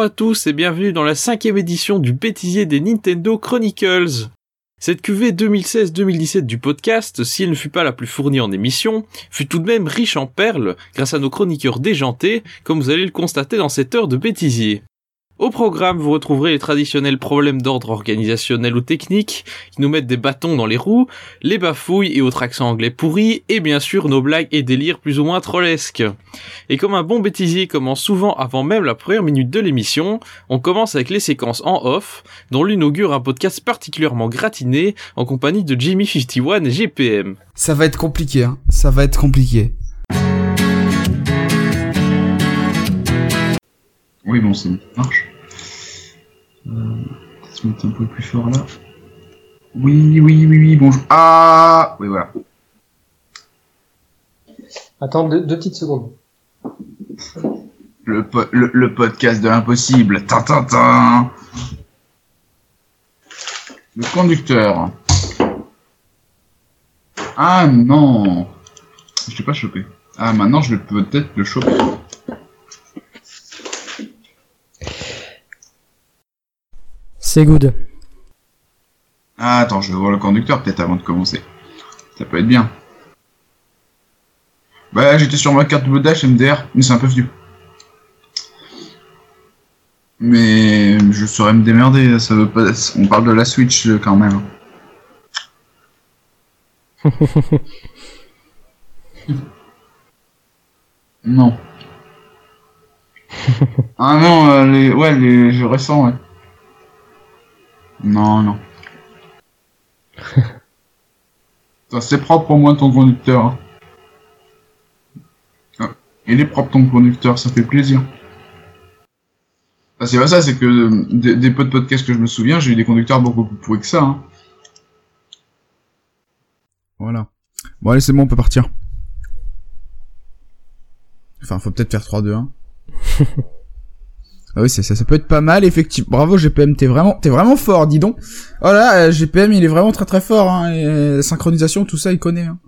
Bonjour à tous et bienvenue dans la cinquième édition du bêtisier des Nintendo Chronicles. Cette QV 2016-2017 du podcast, si elle ne fut pas la plus fournie en émissions, fut tout de même riche en perles grâce à nos chroniqueurs déjantés, comme vous allez le constater dans cette heure de bêtisier. Au programme, vous retrouverez les traditionnels problèmes d'ordre organisationnel ou technique qui nous mettent des bâtons dans les roues, les bafouilles et autres accents anglais pourris, et bien sûr nos blagues et délires plus ou moins trollesques. Et comme un bon bêtisier commence souvent avant même la première minute de l'émission, on commence avec les séquences en off, dont l'une augure un podcast particulièrement gratiné en compagnie de Jimmy51 et GPM. Ça va être compliqué, hein. Ça va être compliqué. Oui, bon, ça marche. Euh, se mettre un peu plus fort là. Oui, oui, oui, oui, bonjour. Ah Oui, voilà. Attends deux, deux petites secondes. Le, po- le, le podcast de l'impossible. Tintintin. Le conducteur. Ah non Je l'ai pas chopé. Ah, maintenant je peux peut-être le choper. C'est good. Ah, attends, je vais voir le conducteur peut-être avant de commencer. Ça peut être bien. Bah, j'étais sur ma carte Blue Dash MDR, mais c'est un peu vieux. Mais je saurais me démerder, ça veut pas. On parle de la Switch euh, quand même. non. ah non, euh, les... ouais, les jeux récents, ouais. Non, non. Ça, c'est propre au moins ton conducteur. hein. Ah, Il est propre ton conducteur, ça fait plaisir. Ah, c'est pas ça, c'est que euh, des, des peu de podcasts que je me souviens, j'ai eu des conducteurs beaucoup plus pourris que ça. Hein. Voilà. Bon, allez, c'est bon, on peut partir. Enfin, faut peut-être faire 3, 2, 1. Ah oui, c'est ça, ça peut être pas mal, effectivement. Bravo, GPM, t'es vraiment, t'es vraiment fort, dis donc. Oh là, euh, GPM, il est vraiment très très fort, hein. et, euh, la synchronisation, tout ça, il connaît, hein.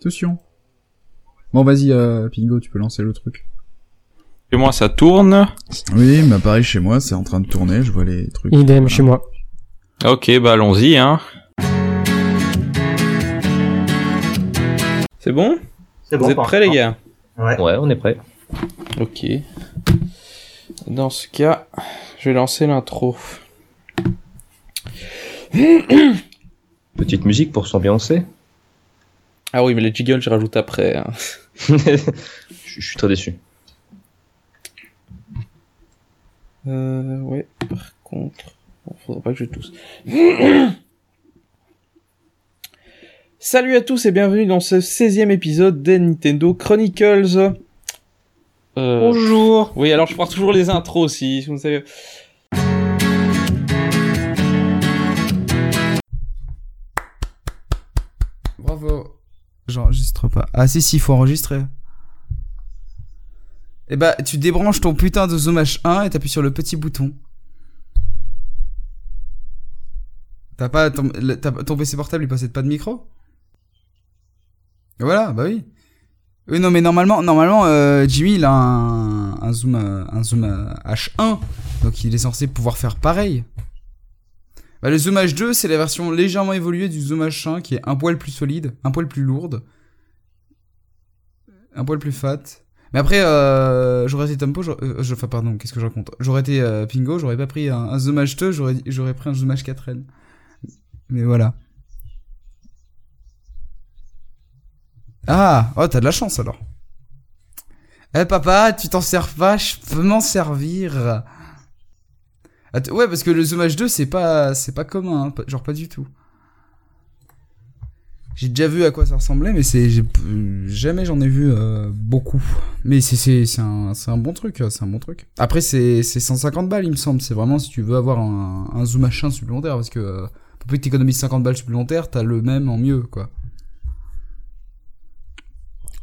Attention. Bon, vas-y, euh, Pingo, tu peux lancer le truc. Et moi ça tourne. Oui, mais pareil, chez moi, c'est en train de tourner, je vois les trucs. Idem Voilà. chez moi. Ok, bah allons-y, hein. C'est bon? C'est bon. Vous êtes prêts les gars? Ouais. Ouais, on est prêt. Ok. Dans ce cas, je vais lancer l'intro. Petite musique pour s'ambiancer. Ah oui, mais les jiggles, je rajoute après. hein. je, suis très déçu. Euh, ouais, par contre... Bon, faudra pas que je tousse. Salut à tous et bienvenue dans ce 16e épisode des Nintendo Chronicles. Euh, Bonjour. Oui, alors je prends toujours les intros aussi, vous savez. Bravo. J'enregistre pas. Ah si, si, faut enregistrer. Eh bah, tu débranches ton putain de Zoom H1 et t'appuies sur le petit bouton. T'as pas ton, le- ton PC portable, il possède pas de micro? Et Voilà, bah oui. Oui, non, mais normalement, normalement, euh, Jimmy, il a un, zoom, euh, un zoom euh, H1, donc il est censé pouvoir faire pareil. Bah, le Zoom H2, c'est la version légèrement évoluée du Zoom H1 qui est un poil plus solide, un poil plus lourde, un poil plus fat. Mais après, euh, j'aurais été j'aurais- euh, je, enfin pardon, qu'est-ce que je raconte? J'aurais été euh, Pingo, j'aurais pas pris un, un Zoom H2, j'aurais, j'aurais pris un Zoom H4n. Mais voilà. Ah, oh t'as de la chance alors. Eh papa, tu t'en sers pas, je peux m'en servir. Ouais, parce que le Zoom H2 c'est pas c'est pas commun, hein, genre pas du tout. J'ai déjà vu à quoi ça ressemblait, mais c'est jamais j'en ai vu euh, beaucoup. Mais c'est un un bon truc, euh, c'est un bon truc. Après c'est c'est 150 balles il me semble. C'est vraiment si tu veux avoir un, zoom H1 supplémentaire parce que euh, pour peu que t'économises 50 balles supplémentaires, t'as le même en mieux quoi.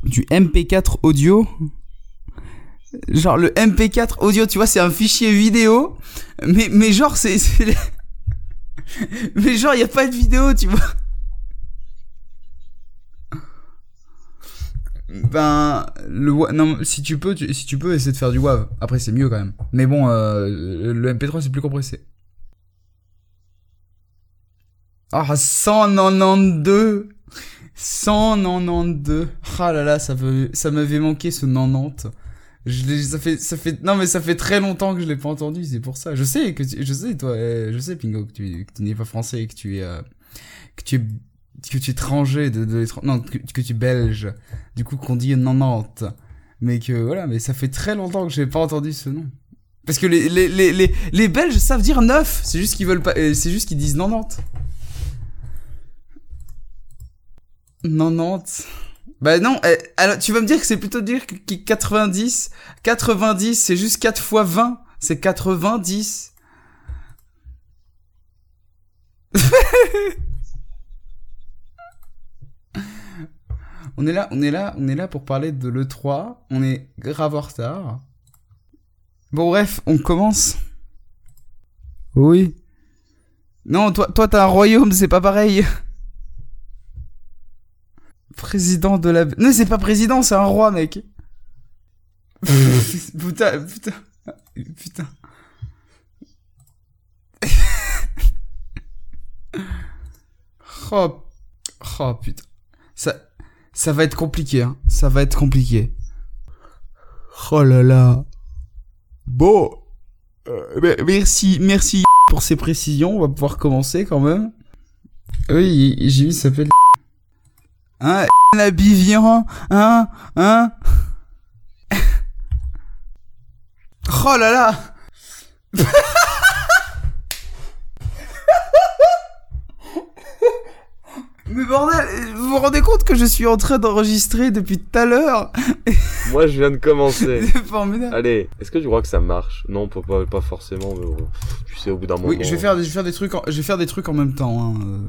Du MP4 audio. Genre le MP4 audio, tu vois, c'est un fichier vidéo, mais mais genre c'est mais genre y a pas de vidéo, tu vois. Ben, le non, si tu peux, si tu peux, essayer de faire du WAV. Après, c'est mieux quand même. Mais bon, euh, le MP3 c'est plus compressé. Ah, 192 192 Ah là là, ça ça m'avait manqué ce 90. Je ça fait, ça fait, non mais ça fait très longtemps que je l'ai pas entendu, c'est pour ça. Je sais que, tu- je sais toi, euh, je sais Pingo que tu, tu n'es pas français et que tu es, euh, que tu es, que tu es étranger de, de non que, que tu es belge. Du coup qu'on dit 90. Mais que voilà, mais ça fait très longtemps que j'ai pas entendu ce nom. Parce que les, les, les, les, les Belges savent dire 9, c'est juste qu'ils veulent pas, euh, c'est juste qu'ils disent 90. 90. Bah non, euh, alors tu vas me dire que c'est plutôt dire que que 90. 90, c'est juste 4 fois 20. C'est 90. on est là, on est là, on est là pour parler de l'E3. On est grave en retard. Bon bref, on commence. Oui. Non, toi, toi t'as un royaume, c'est pas pareil. Président de la... Non, c'est pas président, c'est un roi, mec. putain, putain. Putain. oh, oh, putain. Ça, ça va être compliqué, hein. Ça va être compliqué. Oh là là. Bon. Euh, me- merci, merci pour ces précisions. On va pouvoir commencer quand même. Oui, j'ai vu, ça s'appelle. Hein, la Bivian, hein, hein. Oh là là. Mais bordel, vous vous rendez compte que je suis en train d'enregistrer depuis tout à l'heure? Moi, je viens de commencer. C'est formidable. Allez, est-ce que tu crois que ça marche? Non, pas, pas, pas forcément, mais bon, tu sais, au bout d'un moment. Oui, je vais faire, je vais faire des trucs, en, je vais faire des trucs en même temps. Hein.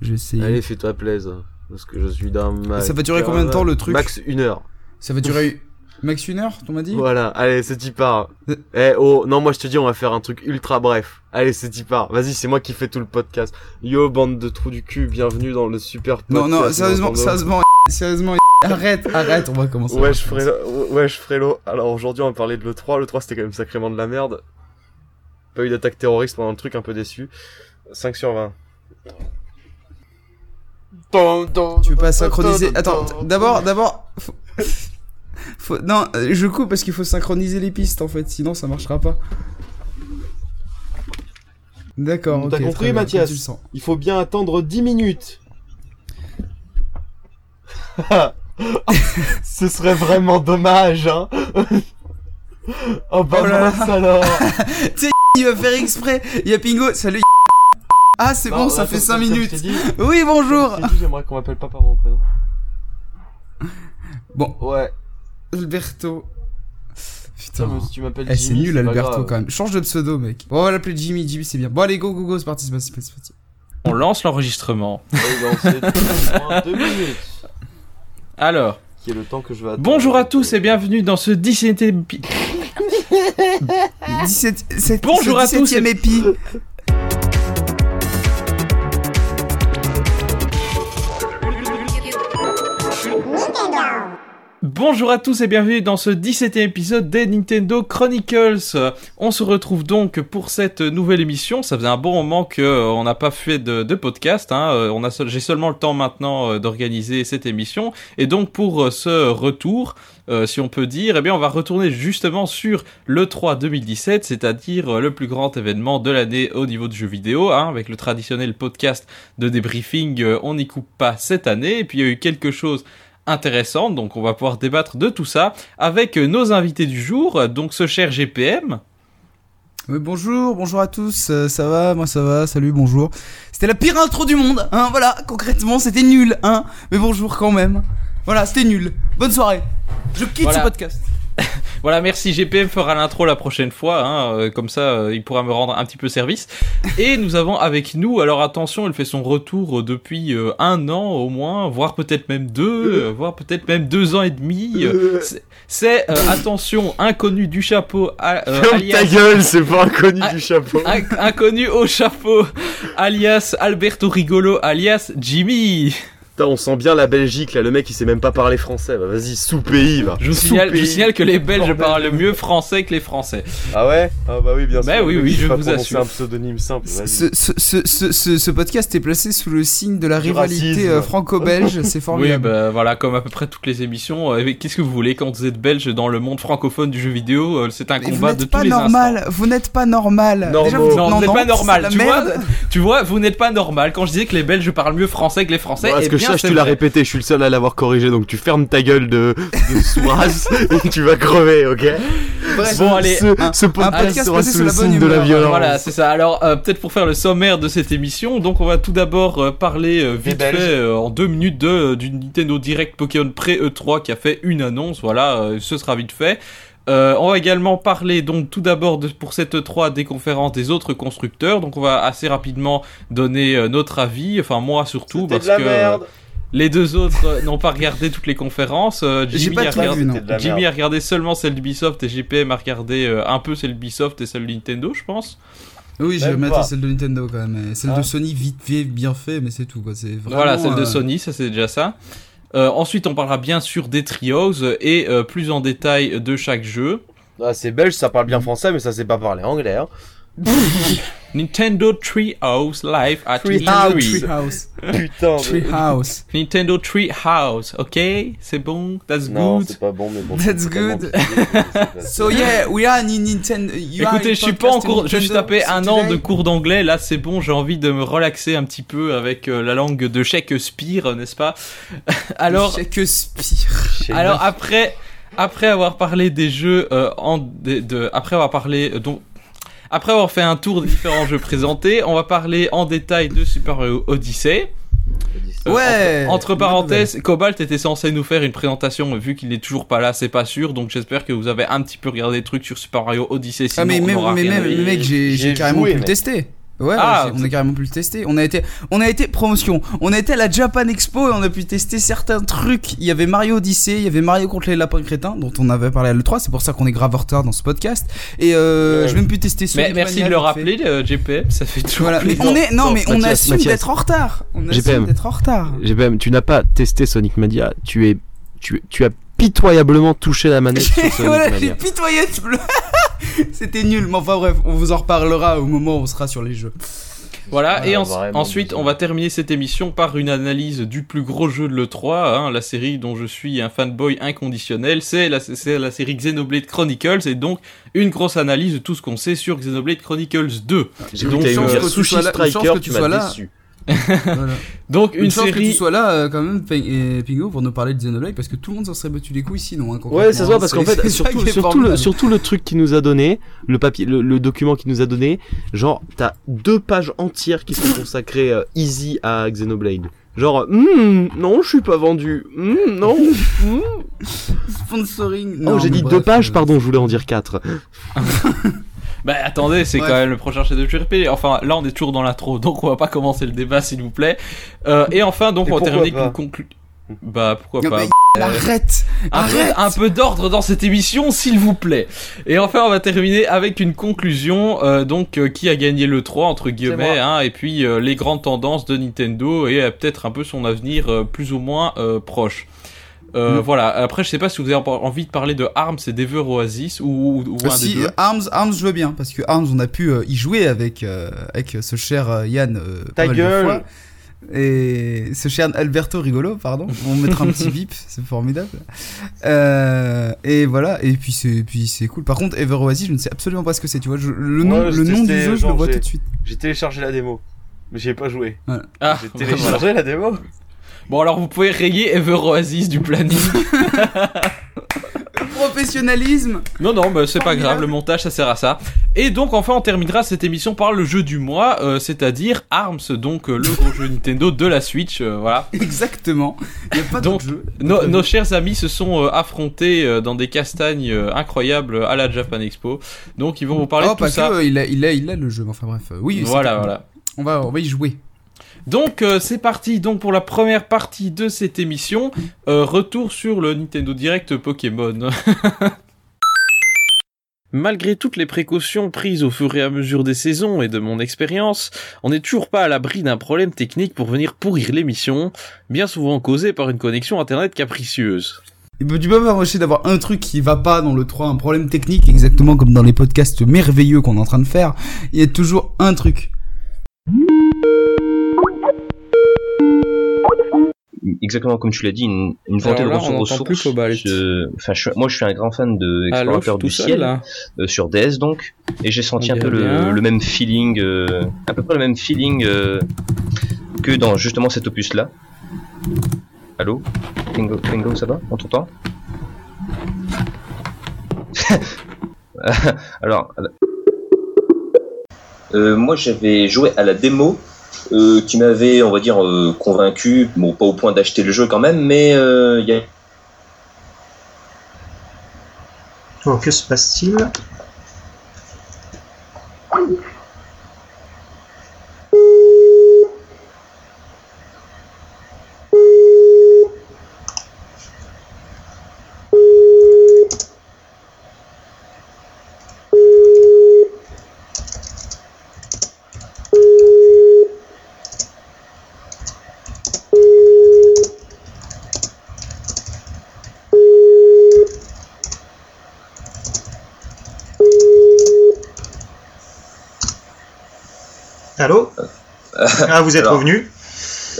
Je vais essayer. Allez, fais-toi plaisir. Parce que je suis dans ma. Ça va durer combien de temps, le truc Max une heure. Ça va durer max une heure, t'on m'a dit Voilà, allez, c'est y part. Euh. Eh oh, non, moi je te dis, on va faire un truc ultra bref. Allez, c'est y part. Vas-y, c'est moi qui fais tout le podcast. Yo, bande de trous du cul, bienvenue dans le super podcast. Non, non, sérieusement, sérieusement, sérieusement, arrête, arrête, on va commencer. Wesh, Frélo, wesh, Frélo. Alors aujourd'hui, on va parler de l'E3. L'E3, c'était quand même sacrément de la merde. Pas eu d'attaque terroriste pendant le truc, un peu déçu. 5 sur 20. Tu veux pas synchroniser? Attends, d'abord, d'abord. Faut... faut- Non, euh, je coupe parce qu'il faut synchroniser les pistes en fait, sinon ça marchera pas. D'accord. T'as compris, Mathias? comme tu le sens. Il faut bien attendre 10 minutes. Ce serait vraiment dommage, hein. oh bah Oh là là. alors. Il va faire exprès. Il y a Pingo, salut. Ah, c'est bon, ça fait 5 minutes. Oui, bonjour. J'aimerais qu'on m'appelle pas par mon prénom. Bon, Ouais. Alberto. Putain, mais si tu m'appelles Eh, c'est nul Alberto quand même. Change de pseudo, mec. Bon, on va l'appeler Jimmy. Jimmy, c'est bien. Bon, allez, go, go, go, c'est parti, c'est parti, c'est parti. On lance l'enregistrement. Alors, Qui est le temps que je vais attendre. bonjour à tous et bienvenue dans ce 17 épi... 17, c'est- Bonjour à tous 17e et- épi. Bonjour à tous et bienvenue dans ce 17e épisode des Nintendo Chronicles. On se retrouve donc pour cette nouvelle émission. Ça faisait un bon moment que euh, n'a pas fait de, podcast. Hein. Euh, j'ai seulement le temps maintenant euh, d'organiser cette émission. Et donc pour ce retour, si on peut dire, eh bien on va retourner justement sur le 3 2017, c'est-à-dire le plus grand événement de l'année au niveau du jeu vidéo, hein, avec le traditionnel podcast de débriefing. on n'y coupe pas cette année. Et puis il y a eu quelque chose intéressante, donc on va pouvoir débattre de tout ça avec euh, nos invités du jour, donc ce cher GPM. Oui, bonjour, bonjour à tous, euh, ça va, moi ça va, salut, bonjour. C'était la pire intro du monde, hein, voilà, concrètement, c'était nul, hein, mais bonjour quand même. Voilà, c'était nul. Bonne soirée. Je quitte Voilà. ce podcast. Voilà, merci GPM fera l'intro la prochaine fois, hein, euh, comme ça euh, il pourra me rendre un petit peu service. Et nous avons avec nous, alors attention, il fait son retour euh, depuis un an au moins, voire peut-être même deux, voire peut-être même deux ans et demi. c'est- euh, attention, inconnu du chapeau, a- euh, Ferme alias- ta gueule, c'est pas inconnu du chapeau. Inc- inconnu au chapeau, alias Alberto Rigolo, alias Jimmy. Putain, on sent bien la Belgique, là, le mec il sait même pas parler français. Bah, vas-y, sous-pays, va. Je vous signale, je vous Sous-pays. signale que les Belges parlent mieux français que les Français. Ah ouais? Ah bah oui, bien sûr. Bah oui, oui, je vous assure. un pseudonyme simple. Ce, ce, ce, ce, ce- ce podcast est placé sous le signe de la Du rivalité euh, franco-belge, c'est Oui, formidable. bah voilà, comme à peu près toutes les émissions. Euh, Qu'est-ce que vous voulez? Quand vous êtes belge dans le monde francophone du jeu vidéo euh, C'est un Mais combat de tous pas les instants. normal, vous n'êtes pas normal. Normaux. Déjà, vous- Non, vous n'êtes pas normal, tu vois. Tu vois, vous n'êtes pas normal. Quand je disais que les Belges parlent mieux français que les Français, C'est tu l'as répété, je suis le seul à l'avoir corrigé, donc tu fermes ta gueule de, de sourasse et tu vas crever, ok Bref, Bon, allez, ce, un- ce podcast, sera sous le signe de la violence. Voilà, c'est ça. Alors, euh, peut-être pour faire le sommaire de cette émission, donc on va tout d'abord euh, parler euh, vite fait en deux minutes de du Nintendo Direct Pokémon pré E3 qui a fait une annonce. Voilà, ce sera vite fait. Euh, on va également parler donc tout d'abord pour cette E3 des conférences des autres constructeurs. Donc on va assez rapidement donner euh, notre avis, enfin moi surtout parce de la que merde. euh, les deux autres euh, n'ont pas regardé toutes les conférences. Euh, Jimmy, pas a regardé, Jimmy a regardé seulement celle d'Ubisoft et GPM a regardé euh, un peu celle d'Ubisoft et celle de Nintendo, je pense. Oui, j'ai maté celle de Nintendo quand même. et Celle Ah. de Sony, vite fait, bien fait, mais c'est tout. Quoi. C'est vraiment, Voilà, celle de Sony, ça c'est déjà ça. Euh, ensuite, on parlera bien sûr des trios et euh, plus en détail de chaque jeu. Ah, c'est belge, ça parle bien français, mais ça sait pas parler anglais. Hein. Nintendo Treehouse Live at Treehouse. E3. Treehouse. Putain. Treehouse. Nintendo Treehouse, ok? C'est bon? That's Non, good? c'est pas bon, mais bon. That's good. So yeah, we are in Nintendo. Écoutez, je suis pas en cours, je suis tapé un an de cours d'anglais, là c'est bon, j'ai envie de me relaxer un petit peu avec euh, la langue de Shakespeare, n'est-ce pas? Alors, Shakespeare. Alors après, après avoir parlé des jeux euh, en de, de- après avoir parlé euh, donc après avoir fait un tour des différents jeux présentés, on va parler en détail de Super Mario Odyssey. Euh, Ouais. Entre, parenthèses, Cobalt était censé nous faire une présentation, mais vu qu'il n'est toujours pas là, c'est pas sûr. Donc j'espère que vous avez un petit peu regardé des trucs sur Super Mario Odyssey. Sinon, Ah mais on mais rien mec, j'ai carrément joué, pu le tester. Ouais, Ah, on a carrément pu le tester. On a été, on a été promotion. On a été à la Japan Expo et on a pu tester certains trucs. Il y avait Mario Odyssey, il y avait Mario contre les lapins crétins dont on avait parlé à l'E3. C'est pour ça qu'on est grave en retard dans ce podcast. Et euh, j'ai même pu tester. Mais Sonic merci Mania de le rappeler, euh, GPM, ça fait toujours Voilà, mais on est, non, mais on Mathias, assume Mathias. d'être en retard. On assume JPM. d'être en retard. GPM, tu n'as pas testé Sonic Mania, tu es, tu, tu as pitoyablement touché la manette voilà, j'ai pitoyé. C'était nul, mais enfin bref, on vous en reparlera au moment où on sera sur les jeux. Voilà, et en- ensuite, on va terminer cette émission par une analyse du plus gros jeu de l'E3, hein, la série dont je suis un fanboy inconditionnel. C'est la, série Xenoblade Chronicles, et donc une grosse analyse de tout ce qu'on sait sur Xenoblade Chronicles 2. J'ai Donc, t'allais chance que dire tu Sushi sois là- tu m'as sois là. déçu. Voilà. Donc Une, une, chance que tu sois là euh, quand même, Ping- et Pingo, pour nous parler de Xenoblade, parce que tout le monde s'en serait battu les couilles sinon. Hein, Ouais, c'est ça, parce qu'en fait, surtout, surtout, le, surtout le truc qu'il nous a donné, le papier, le, le document qu'il nous a donné, genre, t'as deux pages entières qui sont consacrées euh, easy à Xenoblade. Genre, Hmm, non, je suis pas vendu. Hmm, non. Sponsoring. oh, non, j'ai mais dit bref, deux pages, euh, pardon, je voulais en dire quatre. Bah attendez, c'est Ouais. quand même le prochain chef de JRP. Enfin, là on est toujours dans l'intro, donc on va pas commencer le débat s'il vous plaît. Euh, et enfin, donc Et on va terminer avec une conclusion. Bah pourquoi Non, pas mais Arrête un peu, Arrête un peu d'ordre dans cette émission, s'il vous plaît. Et enfin, on va terminer avec une conclusion, euh, donc euh, qui a gagné le 3 entre guillemets, hein, et puis euh, les grandes tendances de Nintendo et euh, peut-être un peu son avenir euh, plus ou moins euh, proche. Euh, Mm. Voilà. Après, je sais pas si vous avez envie de parler de Arms et d'Ever Oasis ou, ou, ou un Si, des deux. Arms, Arms, je veux bien, parce que Arms, on a pu euh, y jouer avec, euh, avec ce cher euh, Yann. euh, Ta de gueule. fois. Et ce cher Alberto Rigolo, pardon. On mettra un petit bip, c'est formidable. Euh, et voilà, et puis c'est puis c'est cool. Par contre, Ever Oasis, je ne sais absolument pas ce que c'est. Tu vois, je- le nom, Ouais, le j'ai nom du jeu, je le vois j'ai- tout de suite. J'ai téléchargé la démo, mais j'y ai pas joué. Ah, J'ai voilà. téléchargé la démo. Bon, alors vous pouvez rayer Ever Oasis du planning. Professionnalisme. Non, non, bah, c'est pas grave, le montage ça sert à ça. Et donc enfin on terminera cette émission par le jeu du mois, euh, c'est-à-dire Arms, donc euh, le gros jeu Nintendo de la Switch, euh, voilà. Exactement. Il n'y a pas Donc, jeu. Nos, nos chers amis se sont euh, affrontés euh, dans des castagnes euh, incroyables à la Japan Expo, donc ils vont vous parler oh, de tout pas ça. que, il a, il a, il a le jeu. mais Enfin bref, euh, oui. c'est Voilà, voilà. On va, on va y jouer. Donc euh, c'est parti donc pour la première partie de cette émission. Euh, retour sur le Nintendo Direct Pokémon. Malgré toutes les précautions prises au fur et à mesure des saisons et de mon expérience, on n'est toujours pas à l'abri d'un problème technique pour venir pourrir l'émission, bien souvent causé par une connexion internet capricieuse. Et ben, tu peux m'empêcher d'avoir un truc qui va pas dans le 3, un problème technique, exactement comme dans les podcasts merveilleux qu'on est en train de faire. Il y a toujours un truc. Exactement comme tu l'as dit, une, une volonté de ressources. plus. Je- Enfin, je- moi, je suis un grand fan de je Explorateur du ciel là. euh, sur DS donc, et j'ai senti On un peu le, le même feeling, euh, à peu près le même feeling euh, que dans justement cet opus là. Allô, Pingo, Pingo, ça va? On t'entend? Alors, moi j'avais joué à la démo euh, qui m'avait, on va dire, euh, convaincu, bon pas au point d'acheter le jeu quand même, mais euh, il y que se passe-t-il? Ah, vous êtes alors. revenu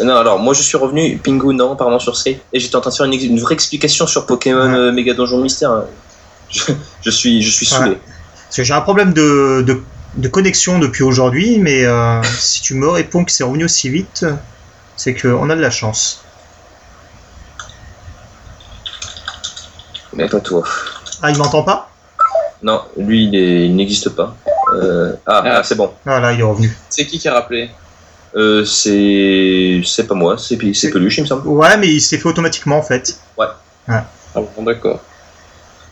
Non, alors moi je suis revenu, Pingu non, pardon, sur Skype, et j'étais en train de faire une, vraie explication sur Pokémon Ouais. euh, Méga Donjon Mystère. Je, je suis, je suis saoulé. Ouais. Parce que j'ai un problème de, de, de connexion depuis aujourd'hui, mais euh, si tu me réponds que c'est revenu aussi vite, c'est qu'on a de la chance. Mais pas toi. Ah, il m'entend pas? Non, lui il, est- il n'existe pas. Euh, ah, Ah. ah, c'est bon. Ah là, il est revenu. C'est qui qui a rappelé? Euh, c'est, c'est pas moi, c'est, c'est Peluche, il me semble. Ouais, mais il s'est fait automatiquement en fait. Ah bon, d'accord.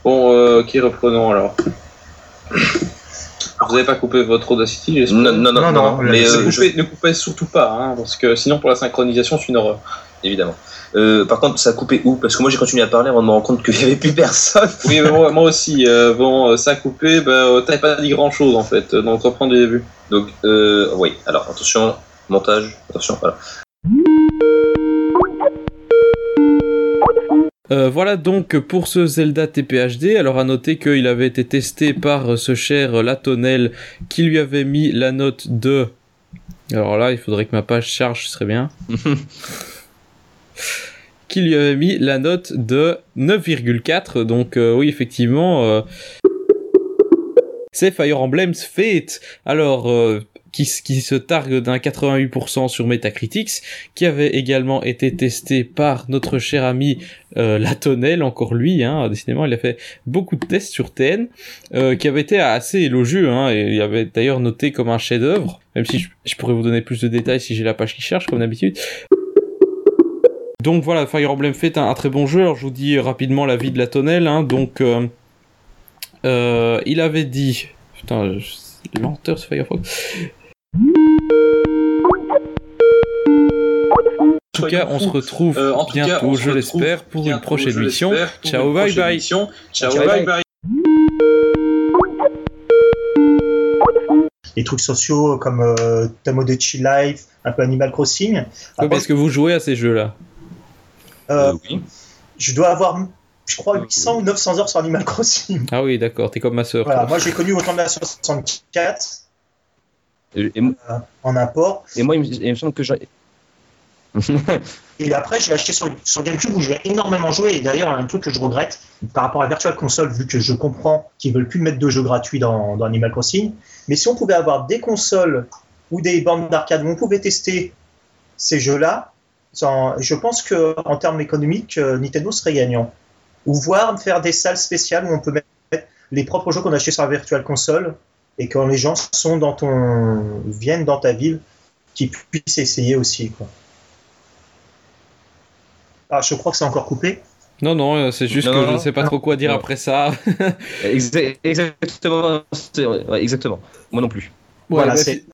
Bon, euh, qui reprenons alors Vous n'avez pas coupé votre Audacity, j'espère Non, non, non, Non, non, non, non, la- mais Ne euh, je- ne coupez surtout pas, hein, parce que sinon pour la synchronisation c'est une horreur. évidemment. Euh, par contre, ça a coupé où? Parce que moi j'ai continué à parler avant de me rendre compte qu'il y avait plus personne. Oui, mais moi, moi aussi. euh, bon, ça a coupé, bah, t'avais pas dit grand chose en fait, donc reprendre du début. Donc, euh, oui, alors attention, montage, attention, voilà. Euh, voilà donc pour ce Zelda TPHD. Alors à noter qu'il avait été testé par ce cher Latonel qui lui avait mis la note de... Alors là, il faudrait que ma page charge, ce serait bien. qui lui avait mis la note de 9,4. Donc euh, oui, effectivement, euh, c'est Fire Emblem's Fate. Alors, euh, qui, se targue d'un 88% sur Metacritics, qui avait également été testé par notre cher ami euh, Latonel, encore lui, hein, décidément, il a fait beaucoup de tests sur TN, euh, qui avait été assez élogieux, hein, et il avait d'ailleurs noté comme un chef-d'œuvre, même si je, pourrais vous donner plus de détails si j'ai la page qui cherche, comme d'habitude. Donc voilà, Fire Emblem fait un, très bon jeu. Alors je vous dis rapidement la vie de Latonel. Hein, donc euh, euh, il avait dit, putain, c'est menteur ce Firefox. Tout cas, on se retrouve Euh, en tout cas, bientôt, on se je retrouve l'espère, pour une bientôt, prochaine je mission. l'espère, pour Ciao, une bye prochaine bye. mission. Ciao, Ciao, bye bye. bye. Les trucs sociaux comme euh, Life, un peu Animal Crossing. Après, parce que vous jouez à ces jeux-là. euh, Euh, oui. je dois avoir, je crois, 800 ou 900 heures sur Animal Crossing. Ah oui, d'accord, t'es comme ma sœur. Voilà, moi j'ai connu autant de la 64 Et, et euh, en import. et moi, il me, il me semble que j'ai. Et après, j'ai acheté sur, GameCube où j'ai énormément joué. Et d'ailleurs, un truc que je regrette par rapport à Virtual Console, vu que je comprends qu'ils veulent plus mettre de jeux gratuits dans, Animal Crossing. Mais si on pouvait avoir des consoles ou des bandes d'arcade où on pouvait tester ces jeux-là, je pense que en termes économiques, euh, Nintendo serait gagnant. Ou voire faire des salles spéciales où on peut mettre les propres jeux qu'on a achetés sur la Virtual Console et quand les gens sont dans ton viennent dans ta ville, qu'ils puissent essayer aussi. Quoi. Ah, je crois que c'est encore coupé. Non, non, euh, c'est juste Non, que non, je ne sais pas trop quoi dire Non. après ça. Exa- Exactement, ouais. Moi non plus. Voilà, bah, c'est-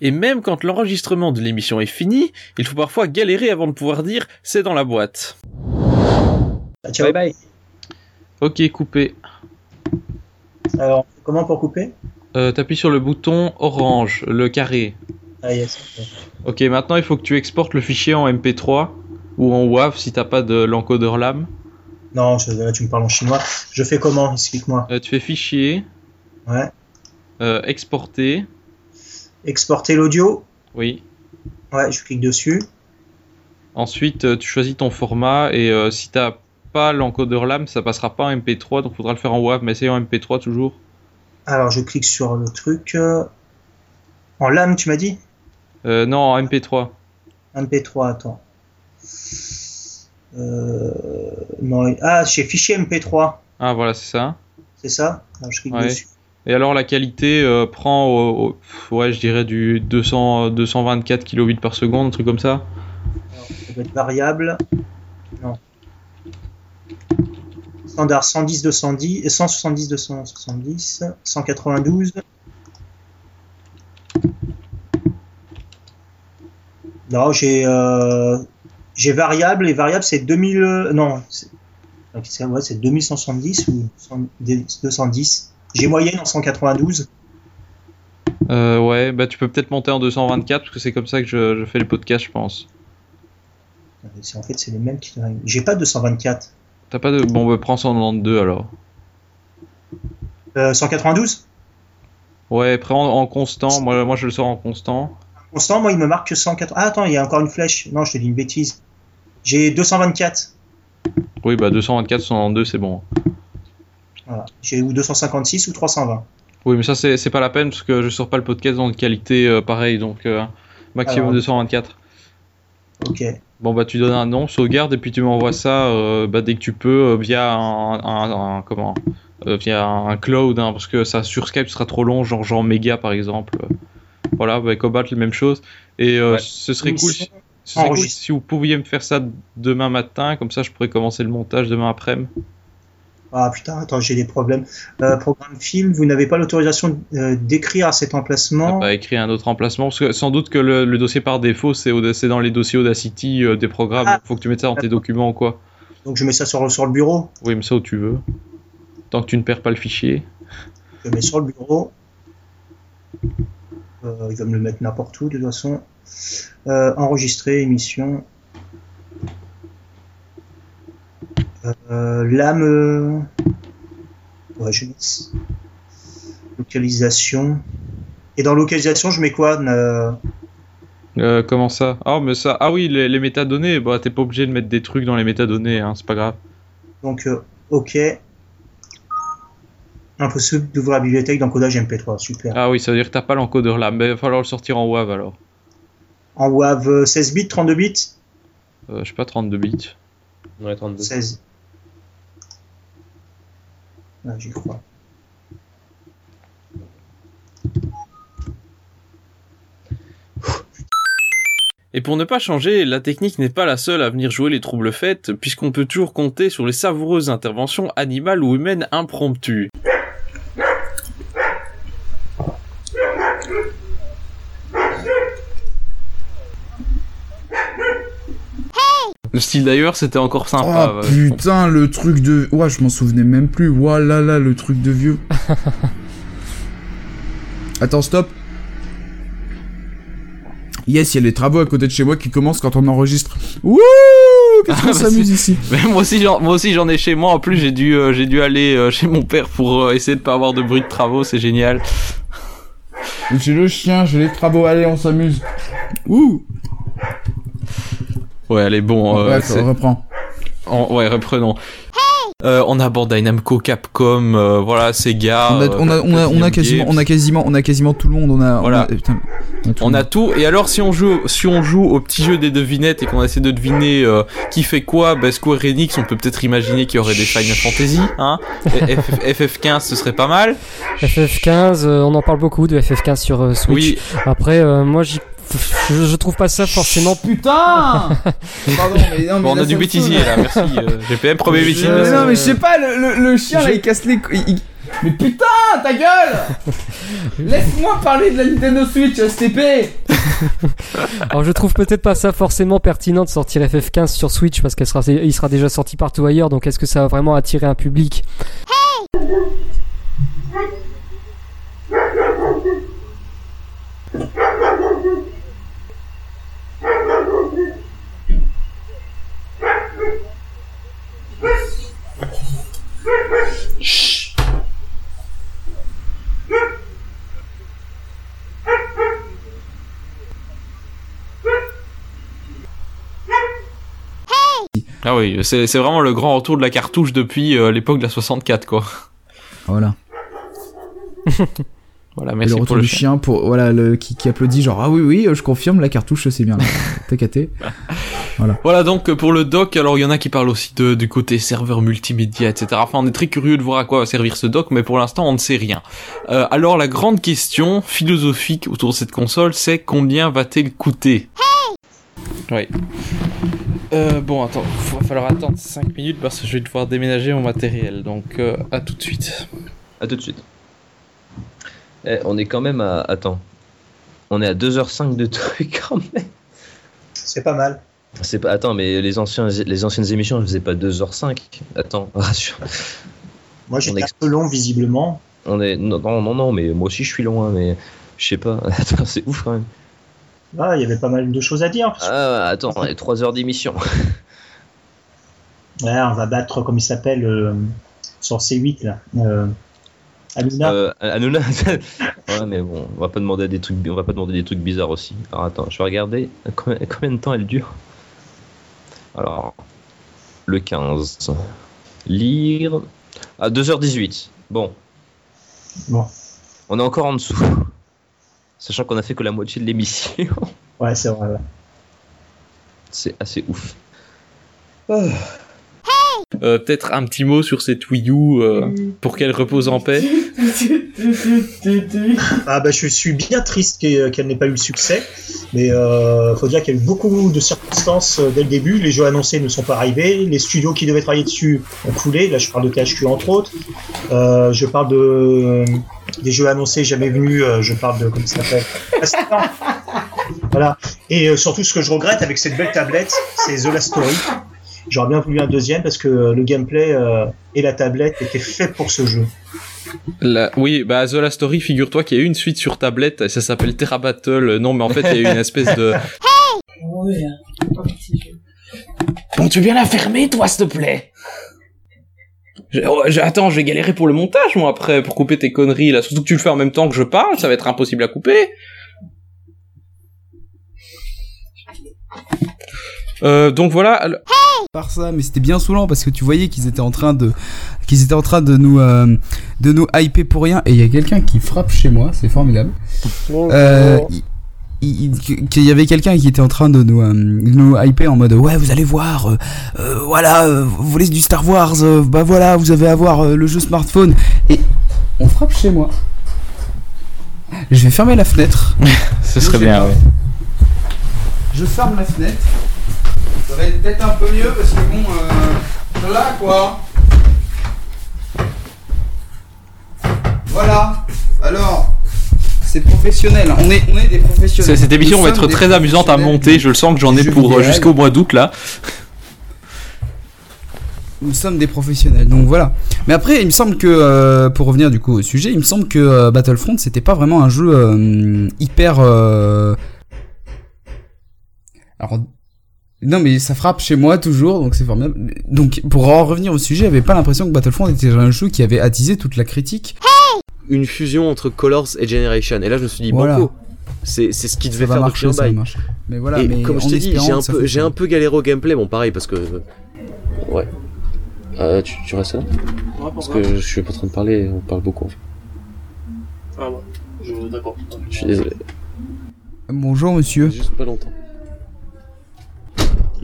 Et même quand l'enregistrement de l'émission est fini, il faut parfois galérer avant de pouvoir dire c'est dans la boîte. Ciao. Bye bye. Ok, coupé. Alors, comment pour couper? Euh, T'appuies sur le bouton orange, le carré. Ah, yes. ok. Maintenant il faut que tu exportes le fichier en MP3 ou en WAV si t'as pas de l'encodeur LAM. Non, je- là, tu me parles en chinois. Je fais comment? Explique-moi. Euh, tu fais fichier, Ouais. euh, exporter, Exporter l'audio. oui. Ouais, je clique dessus. Ensuite, euh, tu choisis ton format et euh, si t'as pas l'encodeur LAM, ça passera pas en MP3, donc faudra le faire en WAV, mais essaye en MP3 toujours. Alors, je clique sur le truc. En lame, tu m'as dit? Euh, non, en MP3. MP3, attends. Euh... Non, ah, chez fichier MP3, Ah voilà, c'est ça. c'est ça? Alors, Je clique Ouais. dessus. Et alors la qualité euh, prend, au- ouais, je dirais du 200, 224 kilobits par seconde, un truc comme ça. Alors, ça doit être variable. Non. Standard 110 210 et 170 270 192. Non, j'ai euh, j'ai variable et variable c'est 2000 euh, non, c'est donc, c'est- ouais, c'est 2170 ou 100 210. J'ai moyenne en 192. Euh, ouais, bah tu peux peut-être monter en 224 parce que c'est comme ça que je, je fais le podcast, je pense. En fait c'est les mêmes qui j'ai pas 224. T'as pas de. Bon, bah prends 192 alors. Euh, 192 Ouais, prends en, en constant. Moi, moi je le sors en constant. Constant, moi, il me marque que 180. Ah, attends, il y a encore une flèche. Non, je te dis une bêtise. J'ai 224. Oui, bah 224, 192, c'est bon. Voilà. J'ai ou 256 ou 320. Oui, mais ça, c'est pas la peine parce que je sors pas le podcast dans une qualité euh, pareille, donc euh, maximum Alors. 224. Ok. Bon, bah tu donnes un nom, sauvegarde, et puis tu m'envoies ça euh, bah, dès que tu peux euh, via un, un- un- comment via un cloud, hein, parce que ça sur Skype sera trop long, genre genre méga par exemple. Voilà, bah, Cobalt, la même chose. Et euh, Ouais. ce serait cool. si- Ce serait cool enregistrée. si vous pouviez me faire ça demain matin, comme ça je pourrais commencer le montage demain après-midi. Ah putain, attends, j'ai des problèmes. Euh, programme film, vous n'avez pas l'autorisation euh, d'écrire à cet emplacement? Pas écrire un autre emplacement, parce que sans doute que le, le dossier par défaut, c'est dans les dossiers Audacity euh, des programmes. Ah. Faut que tu mettes ça dans tes documents ou quoi. Donc je mets ça sur, sur le bureau? Oui, mais ça où tu veux. Tant que tu ne perds pas le fichier. Je le mets sur le bureau. Euh, il va me le mettre n'importe où de toute façon. Euh, enregistrer, émission. Euh, lame. euh, Ouais, je. Localisation. Et dans localisation, je mets quoi euh, comment ça? Ah, mais ça. Ah oui, les, les métadonnées. Bah, t'es pas obligé de mettre des trucs dans les métadonnées, hein, c'est pas grave. Donc, OK. Impossible d'ouvrir la bibliothèque d'encodage MP3. Super. Ah oui, ça veut dire que t'as pas l'encodeur là, mais il va falloir le sortir en WAV alors. En WAV euh, 16 bits, 32 bits Euh, je sais pas, 32 bits. Ouais, 32. 16. Ah, j'y crois. Et pour ne pas changer, la technique n'est pas la seule à venir jouer les troubles fêtes, puisqu'on peut toujours compter sur les savoureuses interventions animales ou humaines impromptues. Le style d'ailleurs, c'était encore sympa. Oh ouais. putain, le truc de. Ouais, je m'en souvenais même plus. Ouah là là, le truc de vieux. Attends, stop. Yes, il y a les travaux à côté de chez moi qui commencent quand on enregistre. Wouh Qu'est-ce Ah, qu'on bah, s'amuse ici Mais moi aussi, j'en, moi aussi, j'en ai chez moi. En plus, j'ai dû, euh, j'ai dû aller euh, chez mon père pour euh, essayer de pas avoir de bruit de travaux. C'est génial. J'ai le chien, j'ai les travaux. Allez, on s'amuse. Ouh Ouais, allez, bon. euh, Bref, c'est- on reprend. en- ouais, reprenons. Euh, on a Bandai Namco, Capcom, euh, voilà, Sega. on, a, euh, on, a, on, a, on a Platinum quasiment, on a quasiment, on a quasiment tout le monde. On a, Voilà. on a, putain, on a tout On le a monde. tout. Et alors, si on joue, si on joue au petit jeu des devinettes et qu'on essaie de deviner euh, qui fait quoi, bah, Square Enix, on peut peut-être imaginer qu'il y aurait des Final Fantasy, hein. Et FF, 15 ce serait pas mal. FF15, euh, on en parle beaucoup de FF15 sur euh, Switch. Oui. Après, euh, moi, j'y- je, je trouve pas ça forcément. Putain Pardon, mais non, mais Bon, on là, a du bêtisier là. Merci. euh, GPM premier bêtisier. Mais non, mais je sais pas, le, le, le chien là je- il casse les il- Mais putain, ta gueule Laisse-moi parler de la Nintendo Switch STP Alors je trouve peut-être pas ça forcément pertinent de sortir FF15 sur Switch parce qu'il sera, il sera déjà sorti partout ailleurs. Donc est-ce que ça va vraiment attirer un public? Ah oui, c'est vraiment le grand retour de la cartouche depuis euh, l'époque de la 64, quoi. Voilà. Voilà, merci le pour retour le du chien. pour voilà le qui, qui applaudit genre ah oui oui je confirme la cartouche c'est bien. T'as capté Voilà donc euh, pour le doc, alors il y en a qui parlent aussi de, du côté serveur multimédia, etc. Enfin, on est très curieux de voir à quoi va servir ce doc, mais pour l'instant on ne sait rien. Euh, alors la grande question philosophique autour de cette console, c'est combien va-t-elle coûter? Oui. Euh, bon, attends, il va falloir attendre 5 minutes parce que je vais devoir déménager mon matériel, donc euh, à tout de suite. À tout de suite. Eh, on est quand même à. Attends. On est à 2h05 de trucs quand même. C'est pas mal. C'est pas. Attends, mais les, anciens, les anciennes émissions, elles faisaient pas 2h05. Attends, rassure. Moi, j'étais est- un peu long, visiblement. On est. Non, non, non, mais moi aussi je suis loin, mais. Je sais pas. Attends, c'est ouf quand même. Ah, il y avait pas mal de choses à dire. parce Ah, attends, on est 3 heures d'émission. Ouais, on va battre, comme il s'appelle, euh, sur C8, là. Euh, Aluna. Euh, Hanouna. ouais, mais bon, on va pas demander des trucs, on va pas demander des trucs bizarres aussi. Alors attends, je vais regarder combien, combien de temps elle dure. Alors, le 15. Lire. À 2h18. Bon. Bon. On est encore en dessous. Sachant qu'on a fait que la moitié de l'émission. Ouais, c'est vrai. ouais. C'est assez ouf. Euh, Peut-être un petit mot sur cette Wii U euh, pour qu'elle repose en paix. Ah bah je suis bien triste qu'elle qu'elle n'ait pas eu le succès, mais euh, faut dire qu'il y a eu beaucoup de circonstances euh, dès le début. Les jeux annoncés ne sont pas arrivés, les studios qui devaient travailler dessus ont coulé. Là je parle de THQ entre autres. Euh, je parle de des jeux annoncés jamais venus. euh, je parle de comment ça s'appelle? Voilà. Et euh, surtout ce que je regrette avec cette belle tablette, c'est The Last Story. J'aurais bien voulu un deuxième parce que le gameplay euh, et la tablette étaient faits pour ce jeu. La- Oui, bah The Last Story, figure-toi qu'il y a eu une suite sur tablette, et ça s'appelle Terra Battle. Non, mais en fait, il y a eu une espèce de... Bon, tu bien la fermer, toi, s'il te plaît Je- oh, Attends, je vais galérer pour le montage, moi, après, pour couper tes conneries, là. Surtout que tu le fais en même temps que je parle, ça va être impossible à couper. Euh, donc voilà, Par ça, mais c'était bien saoulant parce que tu voyais qu'ils étaient en train de qu'ils étaient en train de nous euh, de nous hyper pour rien et il y a quelqu'un qui frappe chez moi, c'est formidable. Euh, il- il- il- qu'il y avait quelqu'un qui était en train de nous euh, nous hyper en mode ouais vous allez voir euh, euh, voilà euh, vous voulez du Star Wars euh, bah voilà vous avez à voir euh, le jeu smartphone et on frappe chez moi. Je vais fermer la fenêtre. ce serait bien, ouais. Je ferme la fenêtre. Ça va être peut-être un peu mieux parce que bon, euh, là quoi. Voilà. Alors, c'est professionnel. On est, on est des professionnels. Cette émission Nous va être très amusante à monter, je le sens que j'en ai pour euh, jusqu'au mois d'août, là. Nous sommes des professionnels, donc voilà. Mais après, il me semble que, euh, pour revenir du coup au sujet, il me semble que euh, Battlefront, c'était pas vraiment un jeu hyper. Alors, non, mais ça frappe chez moi toujours, donc c'est formidable. Donc, pour en revenir au sujet, j'avais pas l'impression que Battlefront était un jeu qui avait attisé toute la critique. Une fusion entre Colors et Generation. Et là, je me suis dit, Voilà. banco. C'est c'est ce qui devait faire marcher, ça va bail. marcher. Mais voilà, et mais comme je t'ai dit, j'ai un, peu, un peu galéré au gameplay. Bon, pareil, parce que. Ouais. Euh, tu, tu restes là Parce que je suis pas en train de parler, on parle beaucoup en fait. Ah ouais, je... d'accord. Je suis désolé. Bonjour monsieur. Juste pas longtemps.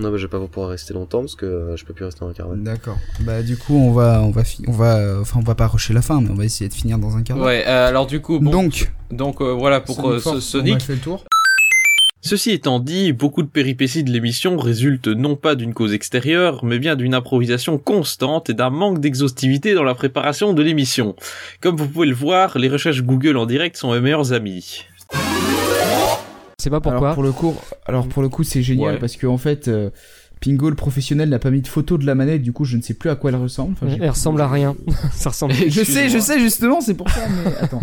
Non, mais je vais pas pouvoir rester longtemps parce que euh, je peux plus rester dans un quart d'heure. D'accord. Bah du coup on va on va on va euh, enfin on va pas rusher la fin mais on va essayer de finir dans un quart d'heure. Ouais, euh, alors du coup, bon, Donc donc euh, voilà pour euh, ce Sonic. on a fait le tour. Ceci étant dit, beaucoup de péripéties de l'émission résultent non pas d'une cause extérieure, mais bien d'une improvisation constante et d'un manque d'exhaustivité dans la préparation de l'émission. Comme vous pouvez le voir, les recherches Google en direct sont mes meilleurs amis. Je sais pas pourquoi. Alors pour le coup, alors pour le coup, c'est génial Ouais. parce que en fait, euh, Pingo le professionnel n'a pas mis de photo de la manette, du coup, je ne sais plus à quoi elle ressemble. Enfin, Elle ressemble à rien. ça ressemble. Je sais, je sais justement, c'est pour ça. Mais attends,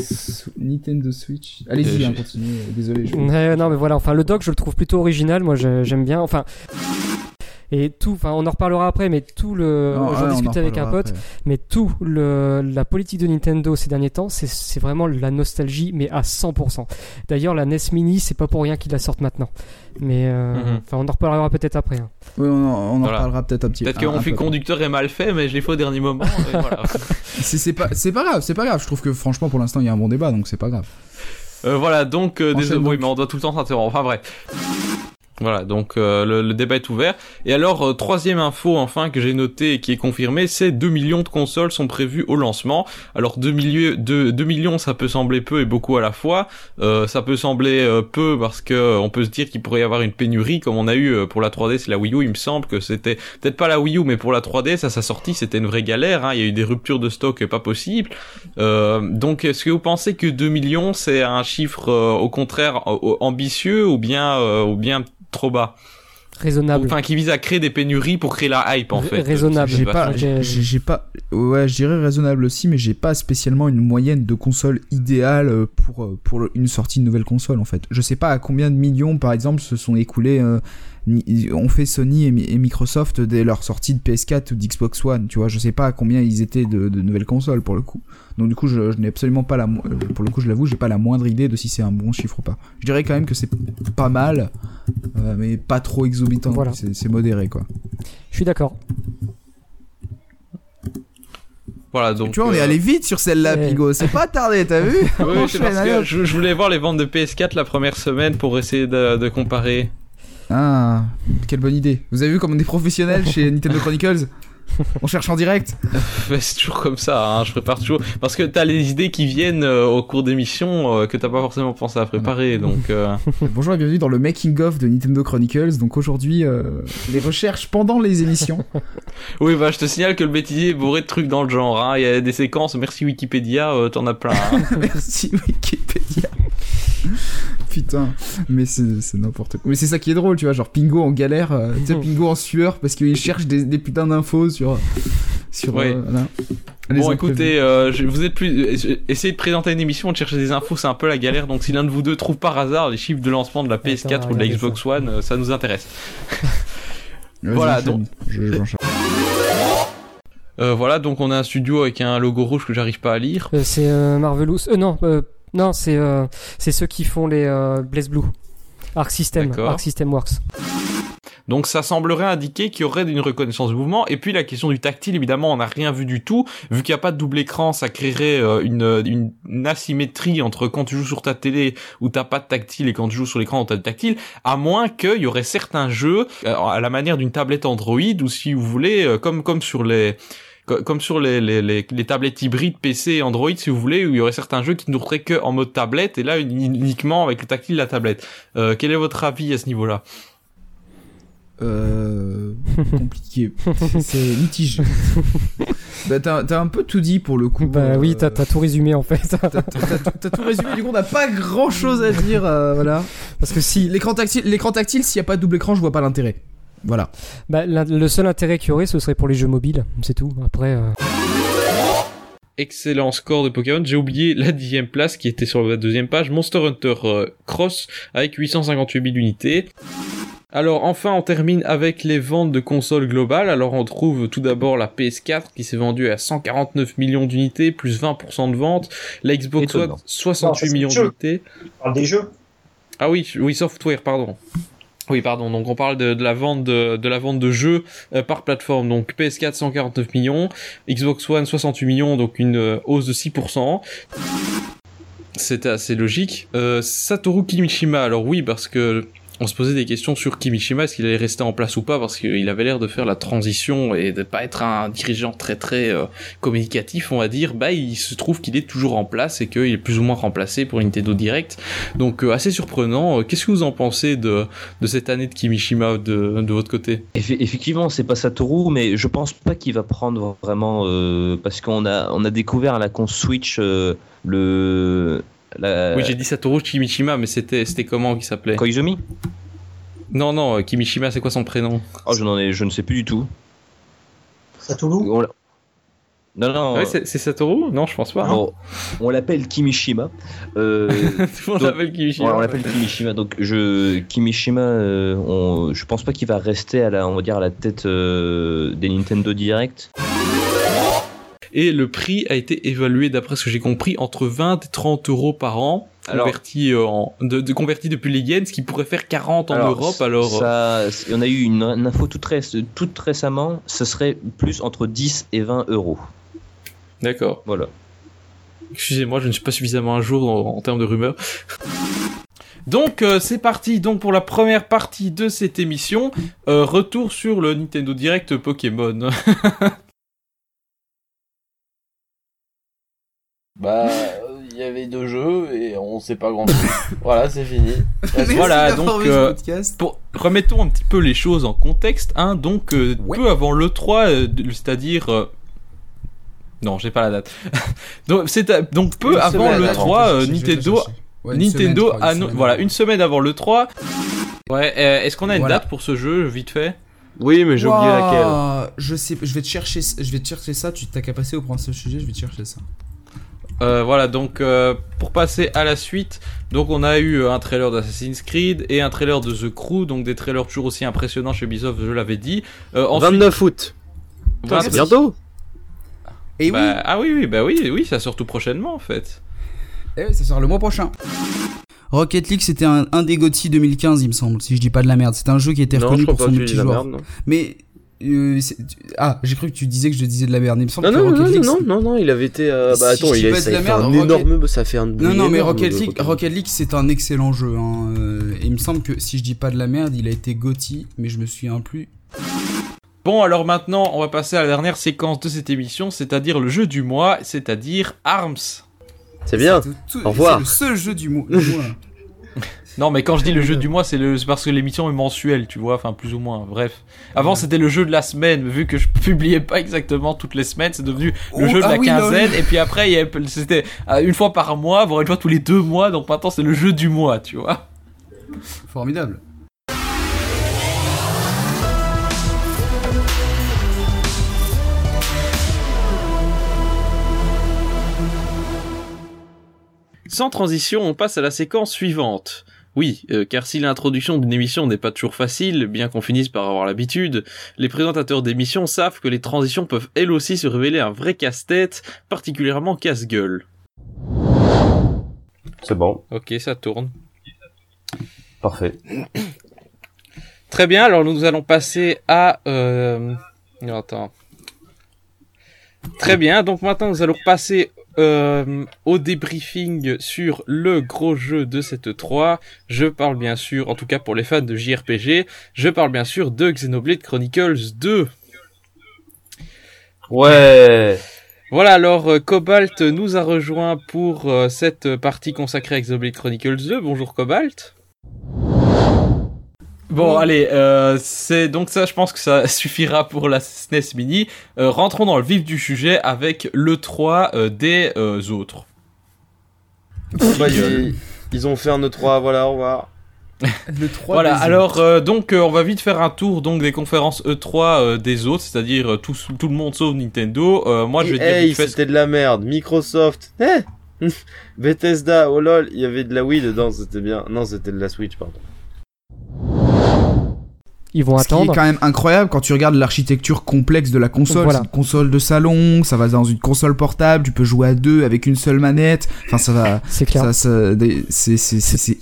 Sou- Nintendo Switch. Allez-y, Euh, hein, continuez. Désolé. Je... Non, mais voilà. Enfin, le dock, je le trouve plutôt original. Moi, je- j'aime bien. Enfin. Et tout, enfin, on en reparlera après, mais tout le. Non, J'en ouais, discutais avec un pote, après. mais tout le la politique de Nintendo ces derniers temps, c'est vraiment la nostalgie, mais à 100%. D'ailleurs, la NES Mini, c'est pas pour rien qu'ils la sortent maintenant. Mais euh, enfin, on en reparlera peut-être après. hein. Oui, on en, on en Voilà. reparlera peut-être un petit. Peut-être un- que un mon fil peu. conducteur est mal fait, mais je l'ai fait au dernier moment. voilà. C'est pas, c'est pas grave, c'est pas grave. Je trouve que franchement, pour l'instant, il y a un bon débat, donc c'est pas grave. Euh, voilà, donc, euh, désolé, oui, donc. mais on doit tout le temps s'interrompre. Enfin bref. Voilà, donc euh, le, débat est ouvert. Et alors, euh, troisième info enfin que j'ai noté et qui est confirmée, c'est 2 millions de consoles sont prévues au lancement. Alors 2, milieux, 2, 2 millions, ça peut sembler peu et beaucoup à la fois. Euh, ça peut sembler peu parce que on peut se dire qu'il pourrait y avoir une pénurie comme on a eu pour la 3D, c'est la Wii U. Il me semble que c'était peut-être pas la Wii U, mais pour la 3D, ça, sa sortie, c'était une vraie galère. Hein. Il y a eu des ruptures de stock pas possible. Euh, donc, est-ce que vous pensez que 2 millions, c'est un chiffre au contraire ambitieux ou bien, ou bien trop bas Raisonnable. Enfin, qui vise à créer des pénuries pour créer la hype en fait. raisonnable. J'ai pas, j'ai j'ai pas, ouais, je dirais raisonnable aussi, mais j'ai pas spécialement une moyenne de console idéale euh, pour euh, pour une sortie de nouvelle console en fait. Je sais pas à combien de millions par exemple se sont écoulés, euh, ont fait Sony et, Mi- et Microsoft dès leur sortie de PS4 ou d'Xbox One. Tu vois, je sais pas à combien ils étaient de, de nouvelles consoles pour le coup. Donc du coup, je, je n'ai absolument pas la, euh, pour le coup, je l'avoue, j'ai pas la moindre idée de si c'est un bon chiffre ou pas. Je dirais quand même que c'est pas mal, euh, mais pas trop exorbitant. Voilà. C'est modéré quoi. Je suis d'accord. Voilà, donc. tu vois, on est euh, allé vite sur celle-là, Ouais. Pigo. C'est pas tardé, t'as vu Oui, parce que je, je voulais voir les ventes de PS4 la première semaine pour essayer de, de comparer. Ah, quelle bonne idée. Vous avez vu comme on est professionnel chez Nintendo Chronicles On cherche en direct. C'est toujours comme ça, hein, je prépare toujours. Parce que t'as les idées qui viennent euh, au cours d'émissions euh, que t'as pas forcément pensé à préparer, donc. euh, Bonjour et bienvenue dans le making of de Nintendo Chronicles. Donc aujourd'hui, les recherches pendant les émissions. Oui, bah je te signale que le bêtisier est bourré de trucs dans le genre. Hein. Il y a des séquences, merci Wikipédia, t'en as plein. hein. Merci Wikipédia. Putain, mais c'est n'importe quoi. Mais c'est ça qui est drôle, tu vois, genre Pingo en galère, euh, tu sais, Pingo en sueur parce qu'il cherche des, des putains d'infos sur. sur Ouais. euh, voilà. Bon, écoutez, euh, je- vous êtes plus. euh, Essayez de présenter une émission, de chercher des infos, c'est un peu la galère. Donc, si l'un de vous deux trouve par hasard les chiffres de lancement de la PS4 Attends, ou de la Xbox One, euh, ça nous intéresse. Voilà, donc- Je-. Euh, voilà, donc on a un studio avec un logo rouge que j'arrive pas à lire. Euh, c'est euh, Marvelous. Euh, non, euh, non, c'est euh, c'est ceux qui font les euh, Blaze Blue. Arc System. Arc System Works. Donc ça semblerait indiquer qu'il y aurait une reconnaissance de mouvement. Et puis la question du tactile, évidemment, on n'a rien vu du tout. Vu qu'il n'y a pas de double écran, ça créerait euh, une, une, une asymétrie entre quand tu joues sur ta télé où t'as pas de tactile et quand tu joues sur l'écran où t'as de tactile. À moins qu'il y aurait certains jeux à la manière d'une tablette Android ou si vous voulez, comme comme sur les comme sur les, les, les, les tablettes hybrides PC et Android, si vous voulez, où il y aurait certains jeux qui ne tourneraient que en mode tablette, et là uniquement avec le tactile de la tablette. Euh, quel est votre avis à ce niveau-là? Euh, compliqué. C'est mitigé. bah, t'as t'as un peu tout dit pour le coup. Bah euh, oui, t'as t'as tout résumé en fait. t'as tout résumé. Du coup, on n'a pas grand chose à dire. euh, voilà. Parce que si, L'écran tactile, l'écran tactile, s'il n'y a pas de double écran, je vois pas l'intérêt. Voilà. bah, la- le seul intérêt qu'il y aurait, ce serait pour les jeux mobiles, c'est tout. Après, euh, excellent score de Pokémon. J'ai oublié la dixième place qui était sur la deuxième page. Monster Hunter euh, Cross avec 858 000 unités. Alors enfin on termine avec les ventes de consoles globales. Alors on trouve tout d'abord la PS4 qui s'est vendue à 149 millions d'unités, plus 20% de ventes. La Xbox One Étonnant. 68 Non, ça, c'est millions d'unités. On parle des jeux. Ah oui, oui software pardon. Oui, pardon. Donc on parle de, de la vente de, de la vente de jeux euh, par plateforme. Donc PS4 149 millions, Xbox One 68 millions, donc une euh, hausse de 6%. C'était assez logique. Euh, Satoru Kimishima, alors oui, parce que on se posait des questions sur Kimishima, est-ce qu'il allait rester en place ou pas, parce qu'il avait l'air de faire la transition et de pas être un dirigeant très très euh, communicatif, on va dire. Bah, il se trouve qu'il est toujours en place et qu'il est plus ou moins remplacé pour Nintendo Direct. Donc euh, assez surprenant. Euh, Qu'est-ce que vous en pensez de, de cette année de Kimishima de, de votre côté? Effe- Effectivement, c'est pas Satoru, mais je pense pas qu'il va prendre vraiment parce qu'on a on a découvert à la con Switch le la- Oui, j'ai dit Satoru Kimishima, mais c'était c'était comment qui s'appelait Koizumi Non, non, euh, Kimishima, c'est quoi son prénom Oh, je n'en ai, je ne sais plus du tout. Satoru On non, non. Ah ouais, c'est c'est Satoru Non, je pense pas. hein. on, on l'appelle Kimishima. Euh, Tout le monde donc- l'appelle Kimishima. Ouais, on l'appelle Kimishima. Donc je Kimishima, euh, on- je pense pas qu'il va rester à la, on va dire à la tête euh, des Nintendo Direct. Et le prix a été évalué, d'après ce que j'ai compris, entre 20 et 30 euros par an, Alors- converti, euh, en, de, de- converti depuis les yens, ce qui pourrait faire 40 en Alors, Europe. Alors, euh, ça, on a eu une, une info toute, ré- toute récemment. Ce serait plus entre 10 et 20 euros. d'accord. Voilà. Excusez-moi, je ne suis pas suffisamment un jour en, en termes de rumeurs. Donc euh, c'est parti donc pour la première partie de cette émission. Euh, retour sur le Nintendo Direct Pokémon. Bah, il y avait deux jeux et on sait pas grand chose. voilà, c'est fini. Merci voilà, donc, ce euh. Pour remettons un petit peu les choses en contexte, hein, donc euh, Ouais. peu avant le 3, euh, c'est-à-dire euh, non, j'ai pas la date. donc c'est à- donc peu Une avant le avant, 3, Je euh, vais te Nintendo. Ouais, semaine, Nintendo crois, une voilà, une semaine avant le 3. Ouais, euh, est-ce qu'on a une Voilà. date pour ce jeu vite fait? Oui, mais j'ai oublié laquelle. Je sais, je vais te chercher, je vais te chercher ça. Tu t'as qu'à passer au premier sujet, je vais te chercher ça. Euh, voilà, donc euh, pour passer à la suite, donc on a eu euh, un trailer d'Assassin's Creed et un trailer de The Crew, donc des trailers toujours aussi impressionnants chez Ubisoft, je l'avais dit. Euh, ensuite, 29 août. voilà, C'est bientôt. Et bah, Ah oui, oui, bah oui, oui, ça sort tout prochainement en fait. oui, eh oui, ça sort le mois prochain. Rocket League, c'était un, un des GOTY 2015, il me semble, si je dis pas de la merde. C'était un jeu qui était Non, reconnu pour son multijoueur. Mais euh, ah, j'ai cru que tu disais que je disais de la merde. Il me semble Non, que non, Rocket non, League, non, non, non, il avait été. euh, Si bah je attends, il a, ça la fait merde, un Rocket- énorme. Ça fait un. Non, non, mais Rocket le League, Rocket League, c'est un excellent jeu. Hein. euh, et il me semble que si je dis pas de la merde, il a été GOTY, mais je me souviens plus. Bon, alors maintenant, on va passer à la dernière séquence de cette émission, c'est-à-dire le jeu du mois, c'est-à-dire Arms. C'est bien. C'est tout- Au revoir. C'est le seul jeu du mois. Non, mais quand je dis le jeu du mois, c'est le, parce que l'émission est mensuelle, tu vois, enfin plus ou moins. Bref. Avant, c'était le jeu de la semaine, vu que je publiais pas exactement toutes les semaines, c'est devenu le Oh, jeu de ah la oui, quinzaine. Et puis après, avait- c'était euh, une fois par mois, voire une fois tous les deux mois. Donc maintenant, c'est le jeu du mois, tu vois. Formidable. Sans transition, on passe à la séquence suivante. Oui, euh, car si l'introduction d'une émission n'est pas toujours facile, bien qu'on finisse par avoir l'habitude, les présentateurs d'émissions savent que les transitions peuvent elles aussi se révéler un vrai casse-tête, particulièrement casse-gueule. C'est bon, Ok, ça tourne. parfait. Très bien, alors nous allons passer à... Euh... non, attends. Très bien, donc maintenant nous allons passer euh, au débriefing sur le gros jeu de cette 3. Je parle bien sûr, en tout cas pour les fans de JRPG, je parle bien sûr de Xenoblade Chronicles 2. Ouais. Voilà, alors euh, Cobalt nous a rejoint pour euh, cette partie consacrée à Xenoblade Chronicles 2. Bonjour Cobalt. Bon, allez, euh, c'est donc ça. Je pense que ça suffira pour la SNES Mini. Euh, rentrons dans le vif du sujet avec le 3 euh, des euh, autres. Ils, ils ont fait un E3, voilà, au revoir. Le 3 Voilà. des Alors euh, donc euh, on va vite faire un tour donc des conférences E3 euh, des autres, c'est-à-dire euh, tout, tout le monde sauf Nintendo. Euh, moi, je vais dire hey, c'était de la merde. Microsoft, eh Bethesda, oh lol, il y avait de la Wii dedans, c'était bien. Non, c'était de la Switch, pardon. Ils vont Ce qui est quand même incroyable quand tu regardes l'architecture complexe de la console. Voilà. C'est une console de salon, ça va dans une console portable, tu peux jouer à deux avec une seule manette. Enfin, ça va. C'est clair. Ça, ça- des- c'est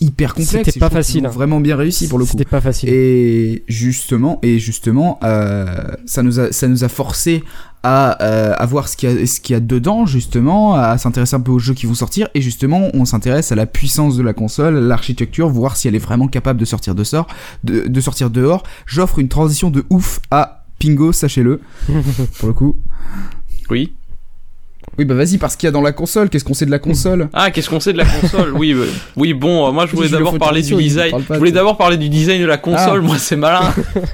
hyper complexe. C'était pas facile, hein. Vraiment bien réussi pour le coup. C'était pas facile. Et justement, et justement, euh, ça nous a, ça nous a forcé à, euh, à voir ce qu'il y a, ce qu'il y a dedans, justement, à s'intéresser un peu aux jeux qui vont sortir. Et justement, on s'intéresse à la puissance de la console, l'architecture, voir si elle est vraiment capable de sortir de sort, de, de sortir dehors. J'offre une transition de ouf à Pingo, sachez-le, pour le coup. Oui. Oui, bah vas-y, parce qu'il y a dans la console. Qu'est-ce qu'on sait de la console? Ah, qu'est-ce qu'on sait de la console? Oui, euh, oui, bon, euh, moi je voulais d'abord parler du design. parle pas, Je voulais d'abord parler du design de la console. Ah. Moi, c'est malin.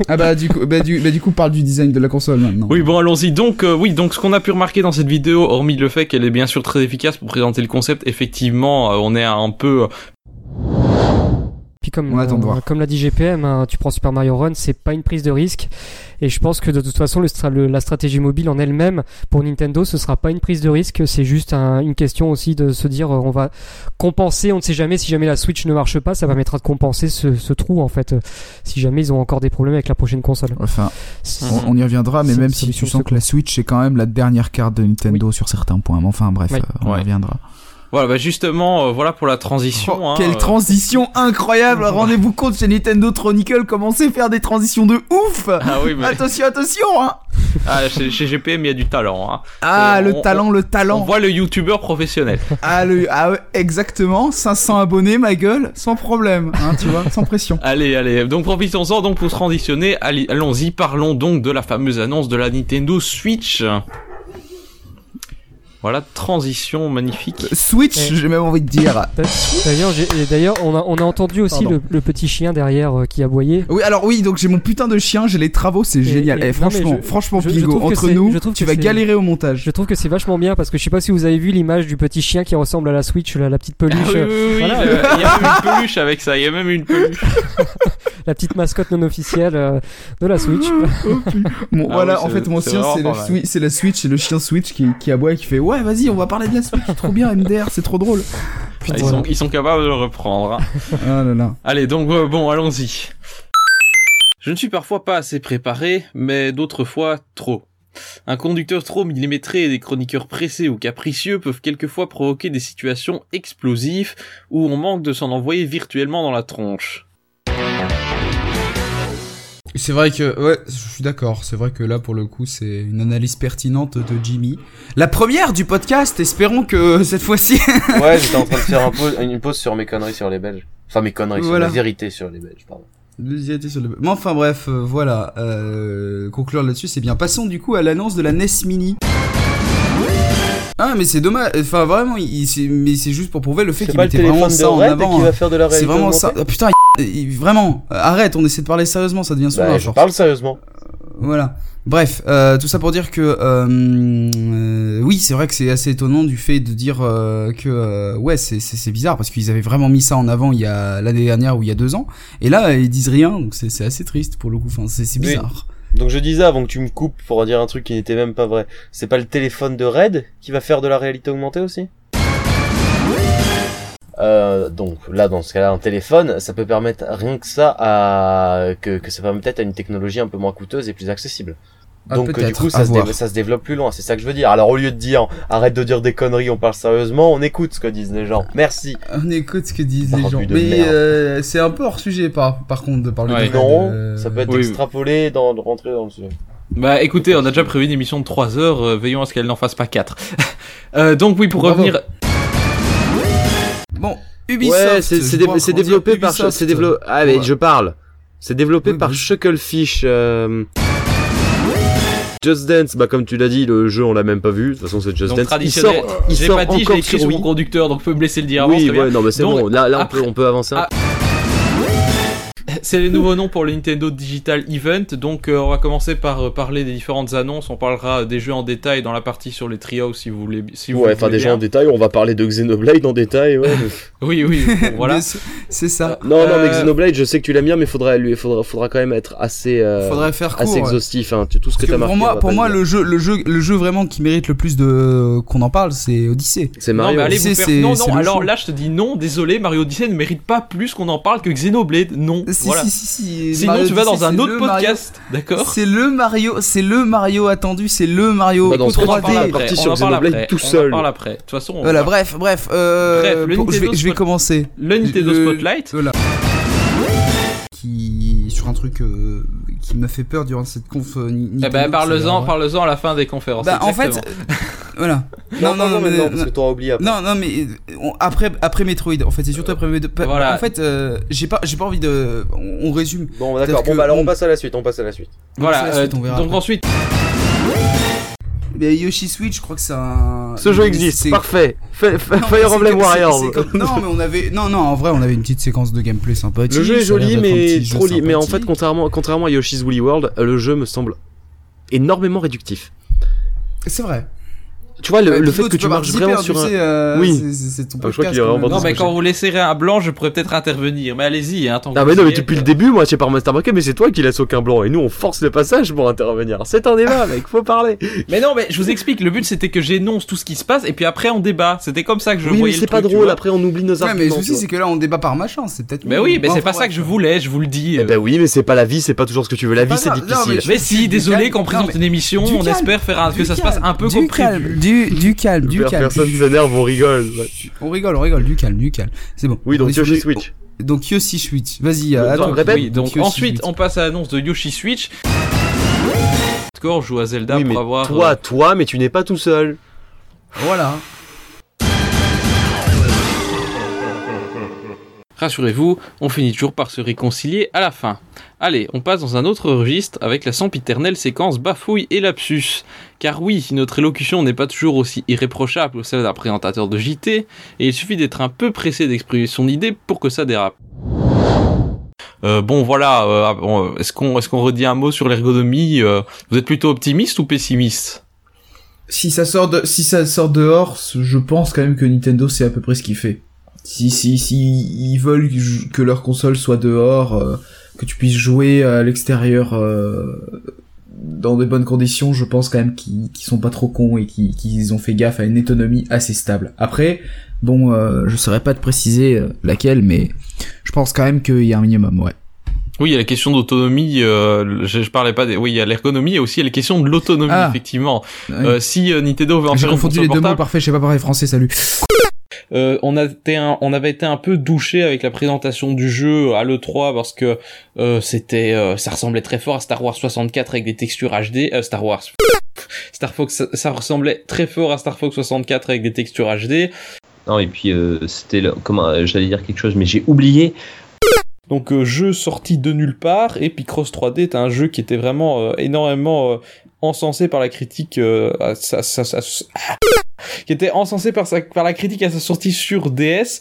Ah bah du coup, bah du, bah du coup, parle du design de la console maintenant. Oui, bon, allons-y. Donc, euh, oui, donc ce qu'on a pu remarquer dans cette vidéo, hormis le fait qu'elle est bien sûr très efficace pour présenter le concept, effectivement, euh, on est un peu. Puis comme, On attend de voir. comme l'a dit GPM, hein, tu prends Super Mario Run, c'est pas une prise de risque. Et je pense que de toute façon, le stra- le- la stratégie mobile en elle-même, pour Nintendo, ce sera pas une prise de risque. C'est juste un- une question aussi de se dire, euh, on va compenser. On ne sait jamais si jamais la Switch ne marche pas, ça permettra de compenser ce, ce trou en fait. euh, Si jamais ils ont encore des problèmes avec la prochaine console. Enfin, on, on y reviendra, mais même si tu sens que la Switch est quand même la dernière carte de Nintendo sur certains points. Mais enfin, bref, euh, on y Ouais. reviendra. Voilà, bah justement, euh, voilà pour la transition. Oh, hein, quelle euh, transition incroyable Rendez-vous compte chez Nintendo Chronicle, commencez à faire des transitions de ouf Ah oui, mais Attention, attention hein ah, chez, chez GPM, il y a du talent. Hein. Ah, Euh, le on- talent, le On talent voit le youtubeur professionnel. ah, le, ah exactement, 500 abonnés, ma gueule, sans problème, hein, tu vois, sans pression. Allez, allez, donc profitons-en donc pour transitionner. Allons-y, parlons donc de la fameuse annonce de la Nintendo Switch. Voilà, transition magnifique. Switch, Eh. j'ai même envie de dire. D'ailleurs, on a, on a entendu aussi le, le petit chien derrière euh, qui aboyait. Oui, alors oui, donc j'ai mon putain de chien, j'ai les travaux, c'est génial. et- Eh, franchement, je- franchement, je- je Pingo, trouve que entre nous, je trouve tu vas galérer au montage. Je trouve que c'est vachement bien parce que je sais pas si vous avez vu l'image du petit chien qui ressemble à la Switch, la, la petite peluche, Ah oui, oui, oui, Voilà. le- il y a même une peluche avec ça, il y a même une peluche. la petite mascotte non officielle euh, de la Switch. Bon, Ah voilà, oui, en fait, mon chien, c'est la, Switch, c'est le chien Switch qui, qui aboie et qui fait Ouais, vas-y, on va parler de la Switch, trop bien, MDR, c'est trop drôle. Ah, ils, sont, ils sont capables de le reprendre. hein. Ah là là. Allez, donc euh, bon, allons-y. Je ne suis parfois pas assez préparé, mais d'autres fois trop. Un conducteur trop millimétré et des chroniqueurs pressés ou capricieux peuvent quelquefois provoquer des situations explosives où on manque de s'en envoyer virtuellement dans la tronche. C'est vrai que, ouais, je suis d'accord. C'est vrai que là, pour le coup, c'est une analyse pertinente de Jimmy. La première du podcast, espérons que cette fois-ci. Ouais, j'étais en train de faire un pause- une pause sur mes conneries sur les Belges. Enfin, mes conneries Voilà. sur la vérité sur les Belges, pardon. Sur le- Mais enfin bref, euh, voilà. Euh, conclure là-dessus, c'est bien. Passons du coup à l'annonce de la NES Mini. Ah mais c'est dommage. Enfin vraiment, il, mais c'est juste pour prouver le fait qu'il mettait vraiment ça en avant. hein. C'est vraiment ça. Ah, putain, vraiment. euh, Arrête, on essaie de parler sérieusement, ça devient souvent Bah, je parle sérieusement. Voilà. Bref, euh, tout ça pour dire que euh, euh, oui, c'est vrai que c'est assez étonnant du fait de dire euh, que euh, ouais, c'est bizarre parce qu'ils avaient vraiment mis ça en avant il y a l'année dernière ou il y a deux ans, et là ils disent rien, donc c'est assez triste pour le coup. Enfin, c'est Oui. bizarre. Donc je disais avant que tu me coupes pour dire un truc qui n'était même pas vrai. C'est pas le téléphone de Red qui va faire de la réalité augmentée aussi? Euh, donc là dans ce cas-là un téléphone ça peut permettre rien que ça à que, que ça permet peut-être à une technologie un peu moins coûteuse et plus accessible Ah, donc du coup ça se, voir. dé- ça se développe plus loin c'est ça que je veux dire alors au lieu de dire arrête de dire des conneries on parle sérieusement on écoute ce que disent les gens merci On écoute ce que disent les gens. Mais euh, c'est un peu hors sujet par, par contre de parler Ouais. de non ça peut être oui. extrapolé dans de rentrer dans le sujet Bah écoutez, on a déjà prévu une émission de 3 heures, euh, veillons à ce qu'elle n'en fasse pas 4. euh, donc oui, pour Bravo. revenir... Bon, Ubisoft. Ouais, c'est dé- développé par c'est développé ah mais Ouais. je parle. C'est développé Oui, par oui. Shucklefish euh... Just Dance, bah comme tu l'as dit, le jeu on l'a même pas vu. De toute façon, c'est Just Donc Dance. traditionnel, il sort, il j'ai sort pas dit, encore écrit sur sur Wii. mon conducteur, donc pouvez me laisser le dire avant, Oui, bien. ouais, non, mais c'est bon. Là, là, on après- peut, on peut avancer. un Ah, C'est les nouveaux noms pour le Nintendo Digital Event. Donc, euh, on va commencer par euh, parler des différentes annonces. On parlera des jeux en détail dans la partie sur les trios si vous voulez. Si vous ouais, enfin déjà bien. en détail, on va parler de Xenoblade en détail. Ouais. Oui, oui, bon, voilà. C'est- ça. non, non, mais Euh, Xenoblade, je sais que tu l'aimes bien, mais faudra, lui, faudra, faudra quand même être assez, euh, Faudrait faire court. assez exhaustif. Hein. Tout ce que Parce que t'as marqué. pour moi, pour moi, le jeu, le jeu, le jeu vraiment qui mérite le plus de qu'on en parle, c'est Odyssey. c'est Non, Mario. mais allez Odyssey, vous faire... c'est- Non, non, alors là, je te dis non, désolé, Mario Odyssey ne mérite pas plus qu'on en parle que Xenoblade. Non, Si, voilà. si, si, si. Sinon, Mario tu vas dans un autre podcast, d'accord C'est le Mario, c'est le Mario attendu, c'est le Mario Bah, dans ce On en 3D. parle après. parti On sur en parle Xenoblade après. tout On en seul. parle après. De toute façon, on Voilà, va- bref, bref. Euh, Bref, je, vais, je vais commencer. le Nintendo Le- Spotlight. Voilà. Qui sur un truc euh, qui m'a fait peur durant cette conf. euh, Ni- Eh ben, parle-en, parle-en à la fin des conférences. Bah, en fait, euh, voilà. Non, non, non, mais- maintenant, parce que t'auras oublié après. Non, non, mais on- après, après Metroid, en fait, c'est surtout après Metroid. Pa- Voilà. En fait, euh, j'ai pas, j'ai pas envie de. On, on résume. Bon, d'accord. Bon, bah alors on on- passe à la suite. On passe à la suite. Voilà, c'est la suite, euh, on verra donc après. ensuite, mais Yoshi Switch, je crois que c'est un. Ce jeu existe, c'est- parfait. Fa- fa- Non, Fire Emblem Warriors. c'est comme- Non, mais on avait. Non, non, en vrai, on avait une petite séquence de gameplay sympathique. Le jeu est joli, mais trop li- Mais en fait, contrairement, contrairement à Yoshi's Woolly World, le jeu me semble énormément réductif. C'est vrai. Tu vois, le, Ouais, le fait que tu marches vraiment hein, sur un. euh, Oui. c'est- C'est c'est ton Ah, je crois podcast. vraiment quand même. Non, mais quand vous laisserez un blanc, je pourrais peut-être intervenir. Mais allez-y, hein, tant Ah mais non mais depuis le début moi j'ai pas Master Market mais c'est toi qui laisse aucun blanc et nous on force le passage pour intervenir. C'est un débat mec, faut parler. Mais non, mais je vous explique. Le but c'était que j'énonce tout ce qui se passe et puis après on débat. C'était comme ça que je oui mais voyais c'est le pas drôle après on oublie nos Ouais, mais arguments. le souci, c'est que là, on débat par machin, c'est peut-être. Mais oui, mais c'est pas ça que je voulais. Je vous le dis. Ben oui mais c'est pas la vie, c'est pas toujours ce que tu veux. La vie c'est. Non, difficile. mais si, désolé qu'on Non, présente une émission, on espère faire un- que ça se passe un peu comme prévu. Du, du calme, du calme. Personne s'énerve, on rigole. On rigole, on rigole, du calme, du calme. C'est bon. Oui donc Yoshi Switch. Donc Yoshi Switch. Vas-y, attends. répète. Oui, donc Yoshi ensuite Switch. on passe à l'annonce de Yoshi Switch. Score joue à Zelda Oui mais pour avoir. toi, euh, toi mais tu n'es pas tout seul. Voilà. Rassurez-vous, on finit toujours par se réconcilier à la fin. Allez, on passe dans un autre registre avec la sempiternelle séquence bafouille et lapsus. Car oui, notre élocution n'est pas toujours aussi irréprochable que celle d'un présentateur de JT, et il suffit d'être un peu pressé d'exprimer son idée pour que ça dérape. Euh, bon voilà, euh, est-ce qu'on est-ce qu'on redit un mot sur l'ergonomie euh, Vous êtes plutôt optimiste ou pessimiste? Si ça sort de, si dehors, je pense quand même que Nintendo c'est à peu près ce qu'il fait. Si, si, si ils veulent que leur console soit dehors, euh, que tu puisses jouer à l'extérieur euh, dans de bonnes conditions, je pense quand même qu'ils qu'ils sont pas trop cons et qu'ils qu'ils ont fait gaffe à une autonomie assez stable. Après, bon, euh, je saurais pas te préciser euh, laquelle, mais je pense quand même qu'il y a un minimum, ouais. Oui, il y a la question d'autonomie. Euh, je, je parlais pas des. Oui, il y a l'ergonomie et aussi il y a la question de l'autonomie Ah. effectivement. Ouais. Euh, si euh, Nintendo veut en J'ai confondu les deux mots, parfait, je sais pas parler français, salut. Euh, on, a été un- on avait été un peu douché avec la présentation du jeu à l'E3 parce que euh, c'était, euh, ça ressemblait très fort à Star Wars 64 avec des textures HD. euh, Star Wars. Star Fox, ça, ça ressemblait très fort à Star Fox 64 avec des textures HD. Non, et puis euh, c'était comment euh, j'allais dire quelque chose, mais j'ai oublié. Donc euh, jeu sorti de nulle part et Picross 3D est un jeu qui était vraiment euh, énormément euh, encensé par la critique euh, à sa- sa- qui était encensé par, sa, par la critique à sa sortie sur DS.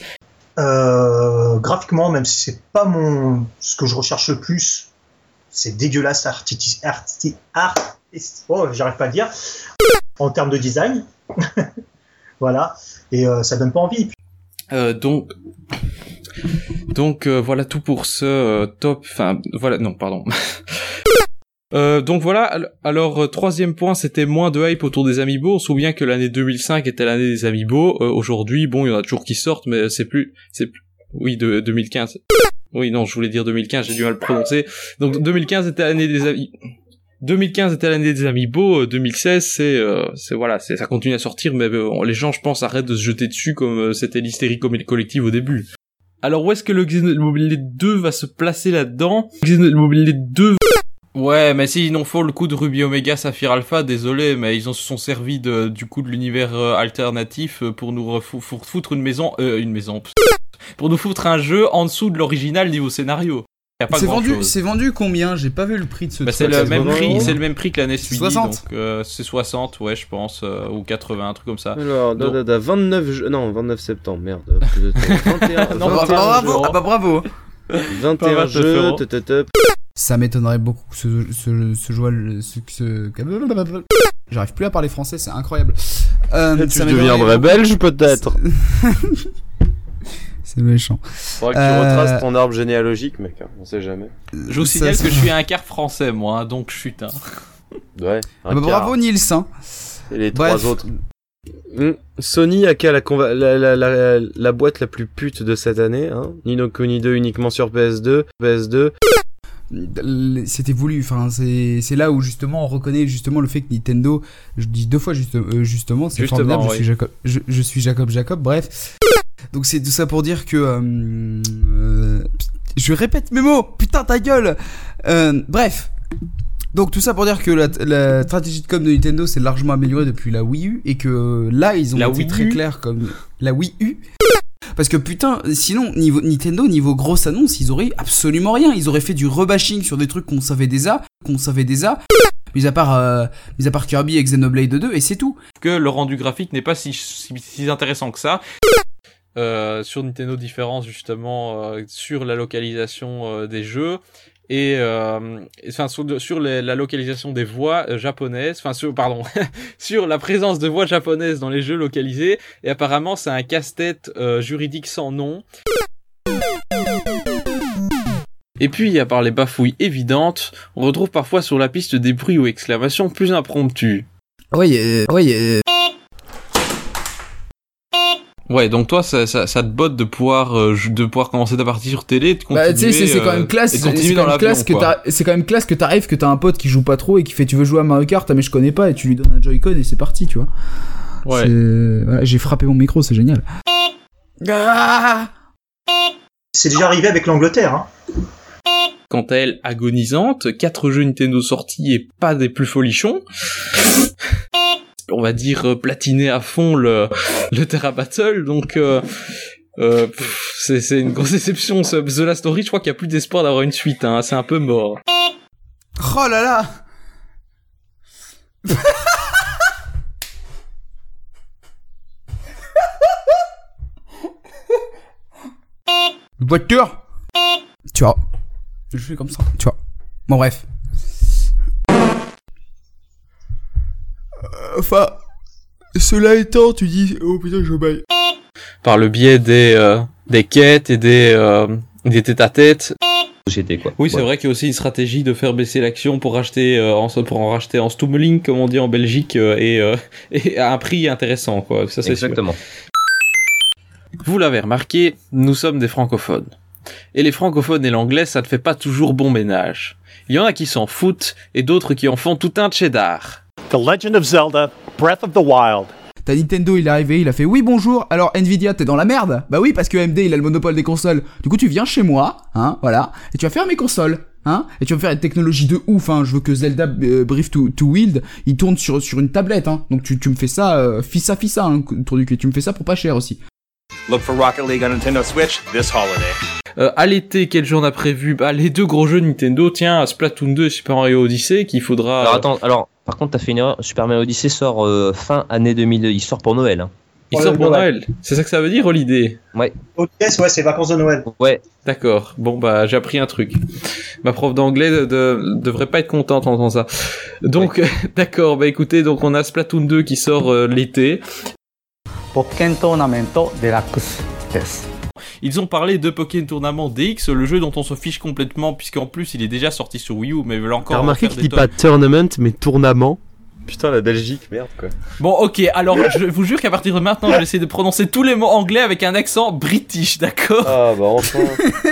Euh, graphiquement, même si c'est pas mon ce que je recherche le plus, c'est dégueulasse arti arti art oh, j'arrive pas à le dire en termes de design. voilà, et euh, ça donne pas envie. Euh, donc donc euh, voilà tout pour ce euh, top. Enfin voilà non pardon. Euh, donc voilà, al- alors euh, troisième point, c'était moins de hype autour des Amiibo. On se souvient que l'année 2005 était l'année des Amiibo. Euh, Aujourd'hui, bon, il y en a toujours qui sortent, mais c'est plus, c'est oui, de 2015. Oui, non, je voulais dire 2015, j'ai du mal à le prononcer. Donc 2015 était l'année des Amiibo. 2015 était l'année des Amiibo, euh, 2016 c'est euh, c'est voilà, c'est ça continue à sortir mais euh, les gens je pense arrêtent de se jeter dessus comme euh, c'était l'hystérie collective au début. Alors où est-ce que le Xenoblade 2 va se placer là-dedans? Xenoblade 2 Ouais, mais s'ils n'ont fait le coup de Ruby Omega Saphir Alpha, désolé, mais ils en se sont servis de, du coup de l'univers euh, alternatif euh, pour nous foutre une maison, euh, une maison, pour nous foutre un jeu en dessous de l'original niveau scénario. C'est vendu, chose. c'est vendu combien? J'ai pas vu le prix de ce Bah, c'est truc. le même 80 prix, c'est le même prix que la NES Mini, 60. donc euh, c'est 60, ouais, je pense, euh, ou 80, un truc comme ça. Alors, Donc- da, da, 29 ju- non 29 septembre merde. Plus de temps. 21, Non, 21 bah, bravo, jeux, ah bah bravo 21 Pas 29 jeux, Ça m'étonnerait beaucoup que ce, ce, ce joueur, ce, ce... J'arrive plus à parler français, c'est incroyable. Euh, Tu ça deviendrais belge peut-être. C'est méchant. Faudra que tu Euh, retraces ton arbre généalogique mec, hein, on sait jamais. Je vous signale ça- que je suis un quart français, moi, hein, donc chute. Hein. Ouais. Ah un bah, bravo Nils, hein. Et les Bref. trois autres. Hmm. Sony a qu'à la, conva- la, la, la, la boîte la plus pute de cette année, hein. Nino Kuni 2 uniquement sur PS2, PS2. C'était voulu, enfin c'est là où justement on reconnaît justement le fait que Nintendo, je dis deux fois juste, euh, justement, c'est formidable, je suis Jacob, je, je suis Jacob Jacob, bref. Donc c'est tout ça pour dire que euh, euh, je répète mes mots, putain ta gueule. Bref. Donc tout ça pour dire que la, la stratégie de com de Nintendo s'est largement améliorée depuis la Wii U et que là ils ont La été Wii très U? clairs comme la Wii U. Parce que putain, sinon Nintendo niveau grosse annonce, ils auraient absolument rien. Ils auraient fait du rebashing sur des trucs qu'on savait déjà, qu'on savait déjà. mis à part, euh, à part Kirby et Xenoblade 2, et c'est tout. que le rendu graphique n'est pas si, intéressant que ça. Euh, sur Nintendo différence justement euh, sur la localisation des jeux et euh, enfin sur, la localisation des voix euh, japonaises enfin sur pardon sur la présence de voix japonaises dans les jeux localisés. Et apparemment c'est un casse-tête euh, juridique sans nom. Et puis, à part les bafouilles évidentes, on retrouve parfois sur la piste des bruits ou exclamations plus impromptus. Oui, euh, oui, Ouais, donc toi, ça, ça, ça te botte de pouvoir, euh, de pouvoir commencer ta partie sur télé, de continuer. Bah, tu sais, c'est quand euh, même classe. C'est quand l'avion, classe que c'est quand même classe que t'arrives, que t'as un pote qui joue pas trop et qui fait tu veux jouer à Mario Kart, mais je connais pas et tu lui donnes un Joy-Con et c'est parti, tu vois. Ouais. Voilà, J'ai frappé mon micro, c'est génial. Ah C'est déjà arrivé avec l'Angleterre. Hein. Quant à elle, agonisante, quatre jeux Nintendo sortis et pas des plus folichons. On va dire euh, platiner à fond le, le Terra Battle, donc euh, euh, c'est une grosse déception. Ce The Last Story, je crois qu'il y a plus d'espoir d'avoir une suite, hein, c'est un peu mort. Oh là là Voiture? Tu vois. Je fais comme ça, tu vois. Bon bref. Enfin, cela étant, tu dis, oh putain, je baille. Par le biais des, euh, des quêtes et des, euh, des tête-à-tête, Société, quoi. Oui, c'est Ouais. vrai qu'il y a aussi une stratégie de faire baisser l'action pour racheter euh, en, pour en racheter en stummeling, comme on dit en Belgique, euh, et, euh, et à un prix intéressant, quoi. Ça, c'est sûr. Exactement. Vous l'avez remarqué, nous sommes des francophones. Et les francophones et l'anglais, ça ne fait pas toujours bon ménage. Il y en a qui s'en foutent, et d'autres qui en font tout un cheddar. The Legend of Zelda Breath of the Wild. T'as Nintendo, il est arrivé, il a fait oui bonjour. Alors Nvidia, t'es dans la merde? Bah oui, parce que AMD, il a le monopole des consoles. Du coup, tu viens chez moi, hein, voilà, et tu vas faire mes consoles, hein, et tu vas me faire une technologie de ouf, hein. Je veux que Zelda euh, Brief to, to Wild, il tourne sur sur une tablette, hein. Donc tu, tu me fais ça, euh, fissa fissa, hein, autour du cul. Tu me fais ça pour pas cher aussi. Look for Rocket League on Nintendo Switch this holiday. Euh, à l'été, quel jour on a prévu? Bah, les deux gros jeux Nintendo, tiens, Splatoon 2 et Super Mario Odyssey, qu'il faudra... Alors attends, alors par contre, t'as fait une erreur. Superman Odyssey sort euh, fin année 2002. Il sort pour Noël. Hein. Il sort pour Noël. C'est ça que ça veut dire, Holiday? Ouais. Holiday, ouais, c'est vacances de Noël. Ouais. D'accord. Bon, bah, j'ai appris un truc. Ma prof d'anglais de, devrait pas être contente en entendant ça. Donc, d'accord. Bah, écoutez, donc on a Splatoon 2 qui sort euh, l'été. Pokken Tournament Deluxe ils ont parlé de Pokémon Tournament DX, le jeu dont on se fiche complètement, puisqu'en plus il est déjà sorti sur Wii U, mais ils veulent encore. T'as remarqué qu'il dit pas tournament, mais tournament Putain, la Belgique, merde quoi. Bon, ok, alors je vous jure qu'à partir de maintenant, je vais essayer de prononcer tous les mots anglais avec un accent british, d'accord Ah bah enfin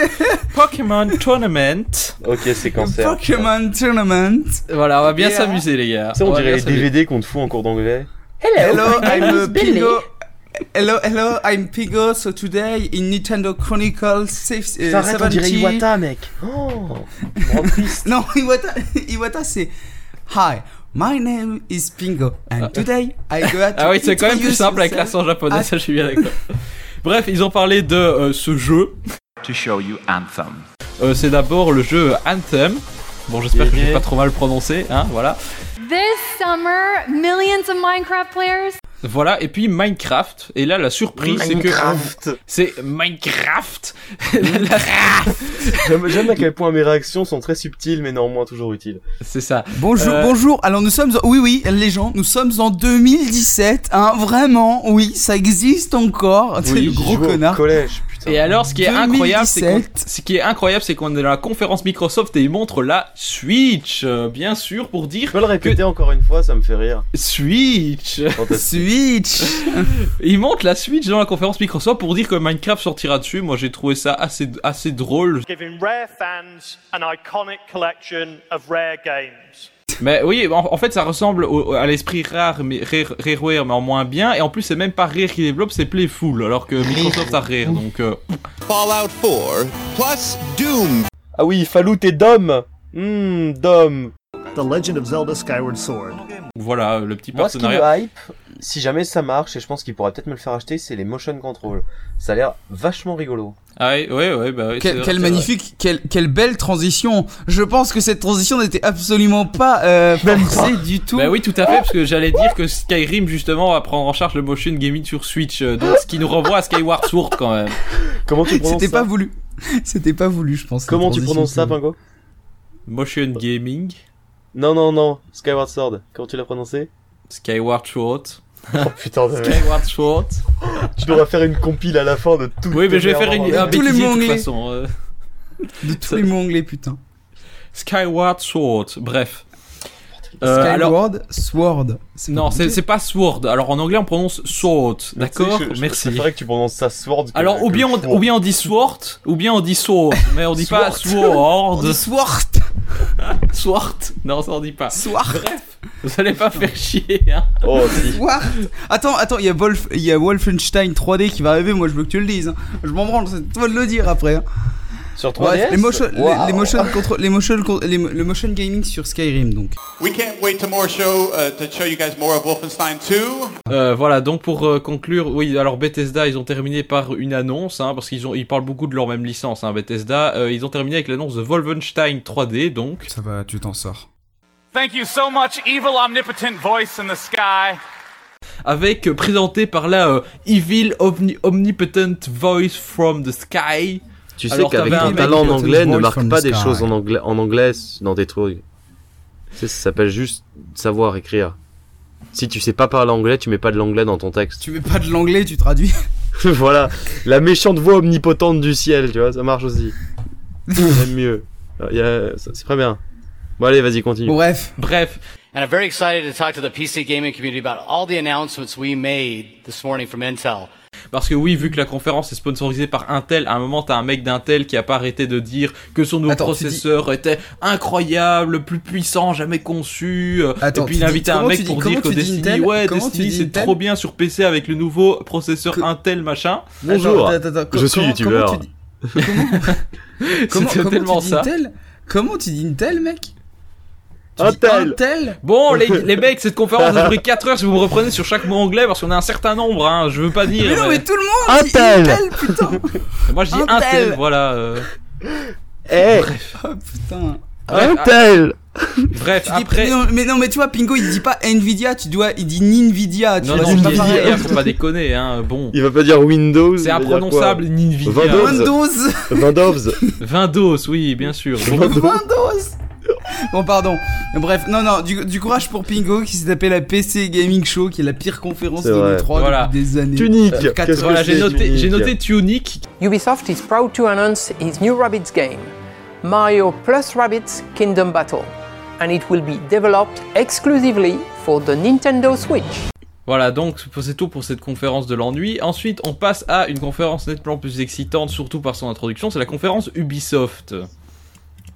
Pokémon Tournament. Ok, c'est cancer. Pokémon Tournament. Voilà, on va bien euh, s'amuser, les gars. Tu on, on dirait les DVD qu'on te fout en cours d'anglais. Hello, Hello I'm Billy. Hello, hello, I'm Pingo. So today in Nintendo Chronicles six- uh, 70 mec. Oh, me rends triste. Non, Iwata, Iwata c'est Hi, my name is Pingo and today I go out Ah oui, c'est quand même plus simple avec l'accent japonais, Ah. ça je suis bien d'accord. Bref, ils ont parlé de euh, ce jeu. To show you Anthem. Euh, c'est d'abord le jeu Anthem. Bon, j'espère que je vais Yeah. pas trop mal le prononcer, hein, voilà. This summer, millions of Minecraft players Voilà, et puis Minecraft. Et là, la surprise, c'est que Minecraft. c'est Minecraft. J'aime j'aime à quel point mes réactions sont très subtiles, mais néanmoins toujours utiles. c'est ça. Bonjour, Euh, bonjour. Alors nous sommes, oui, oui, les gens, nous sommes en 2017, hein, vraiment, oui, ça existe encore. c'est le gros joue au connard. collège. Et alors, ce qui est incroyable, c'est qu'on, 2017. ce qui est incroyable, c'est qu'on est dans la conférence Microsoft et ils montrent la Switch, euh, bien sûr, pour dire peux le répéter encore une fois, ça me fait rire. Switch. Fantastique. Switch. Ils montrent la Switch dans la conférence Microsoft pour dire que Minecraft sortira dessus. Moi, j'ai trouvé ça assez, assez drôle. Giving rare fans an iconic collection of rare games. Mais oui, en, en fait, ça ressemble au- à l'esprit rare, mais rare, Rareware, mais en moins bien. Et en plus, c'est même pas Rare qui développe, c'est Playful, alors que Microsoft a Rare. Donc, euh, Fallout 4 plus Doom. Ah oui, Fallout et Dom. Hmm, Dom. The Legend of Zelda Skyward Sword. Voilà, le petit Moi, ce qui me hype, si jamais ça marche, et je pense qu'il pourrait peut-être me le faire acheter, c'est les motion control. Ça a l'air vachement rigolo. Ah ouais, ouais, ouais, bah c'est Quelle, vrai, quelle c'est magnifique, quelle, quelle belle transition. Je pense que cette transition n'était absolument pas euh, forcée du tout. Bah oui, tout à fait, parce que j'allais dire que Skyrim, justement, va prendre en charge le motion gaming sur Switch, euh, donc ce qui nous renvoie à Skyward Sword quand même. Comment tu prononces C'était ça? pas voulu. C'était pas voulu, je pense. Comment tu prononces ça. Pingo? Motion gaming, Non, non, non. Skyward Sword. Comment tu l'as prononcé Skyward Sword. Oh putain de merde. Skyward Sword. Tu devras faire une compile à la fin de tout. Oui, mais je vais faire une, un Tous les mots de toute anglais. façon. euh. De tous les mots anglais, putain. Skyward Sword, bref. Euh, alors, Skyward Sword. C'est non, c'est c'est pas sword. Alors en anglais on prononce sword, d'accord Je- je Merci. préférerais que tu prononces ça Sword. que- Alors ou bien on, Sword. ou bien on dit sword, ou bien on dit sword, mais on dit pas sword. On dit Sword. Sword. Non, ça on dit pas. Sword. Bref, vous allez pas faire chier. Hein. Oh, si. Sword. Attends, attends, il y a Wolf, il y a Wolfenstein 3D qui va arriver. Moi, je veux que tu le dises. hein. Je m'en branle, c'est toi de le dire après. hein. Sur 3DS Bref, les motion, les- motion control- les motion, le motion gaming sur Skyrim, donc. We can't wait to more show uh, to show you guys more of Wolfenstein 2. Euh, voilà, donc pour euh, conclure, oui, alors Bethesda, ils ont terminé par une annonce, hein, parce qu'ils ont, ils parlent beaucoup de leur même licence, hein, Bethesda. Euh, ils ont terminé avec l'annonce de Wolfenstein 3D, donc. Ça va, tu t'en sors. Thank you so much, evil omnipotent voice in the sky. avec euh, présenté par la euh, Evil Omni- Omnipotent Voice from the Sky. Tu sais qu'avec ton talent en anglais, ne marque pas the des choses en anglais, en anglais dans tes trucs. Tu sais, ça s'appelle juste savoir écrire. Si tu sais pas parler anglais, tu mets pas de l'anglais dans ton texte. Tu mets pas de l'anglais, tu traduis. voilà, la méchante voix omnipotente du ciel, tu vois, ça marche aussi. J'aime mieux. C'est très bien. Bon allez, vas-y, continue. Bref. Bref. And I'm very excited to talk to the PC gaming community about all the announcements we made this morning from Intel. Parce que oui, vu que la conférence est sponsorisée par Intel, à un moment t'as un mec d'Intel qui a pas arrêté de dire que son nouveau Attends, processeur était incroyable, le plus puissant jamais conçu. euh, Attends, et puis il a invité un mec dis- pour dire que Destiny, Intel ouais, Comment Destiny c'est trop bien sur PC avec le nouveau processeur Intel machin. Bonjour, Attends, attends, attends, je suis comment- youtubeur. comment tu dis- Comment, C'était comment tellement tu dis ça. Intel Comment tu dis Intel, mec? Tu dis Intel. Intel Bon, les, les mecs, cette conférence a duré 4 heures si vous me reprenez sur chaque mot anglais parce qu'on a un certain nombre, hein, je veux pas dire. Mais non, mais- mais tout le monde dit Intel. Intel, putain Moi je dis Intel. Intel, voilà. euh. Eh, Oh putain Bref, Intel Bref, Tu dis- après. mais, non, mais non, mais tu vois, Pingo, il dit pas Nvidia, tu dois, il dit Ninvidia. Tu Non, vois, non, pas Nvidia, pareil. faut pas déconner, hein, bon. Il va pas dire Windows. C'est imprononçable, quoi Nvidia. Windows. Windows Windows. Windows, oui, bien sûr. Bon. Windows Bon, pardon. Bref, non, non, du, du courage pour Pingo qui s'est tapé la PC Gaming Show, qui est la pire conférence de vrai. l'E3 Voilà. depuis des années. Tunic. Euh, quatre- Voilà, j'ai noté, j'ai noté Tunic. Ubisoft is proud to announce its new Rabbids game, Mario plus Rabbids Kingdom Battle, and it will be developed exclusively for the Nintendo Switch. Voilà, donc c'est tout pour cette conférence de l'ennui. Ensuite, on passe à une conférence nettement plus excitante, surtout par son introduction, c'est la conférence Ubisoft.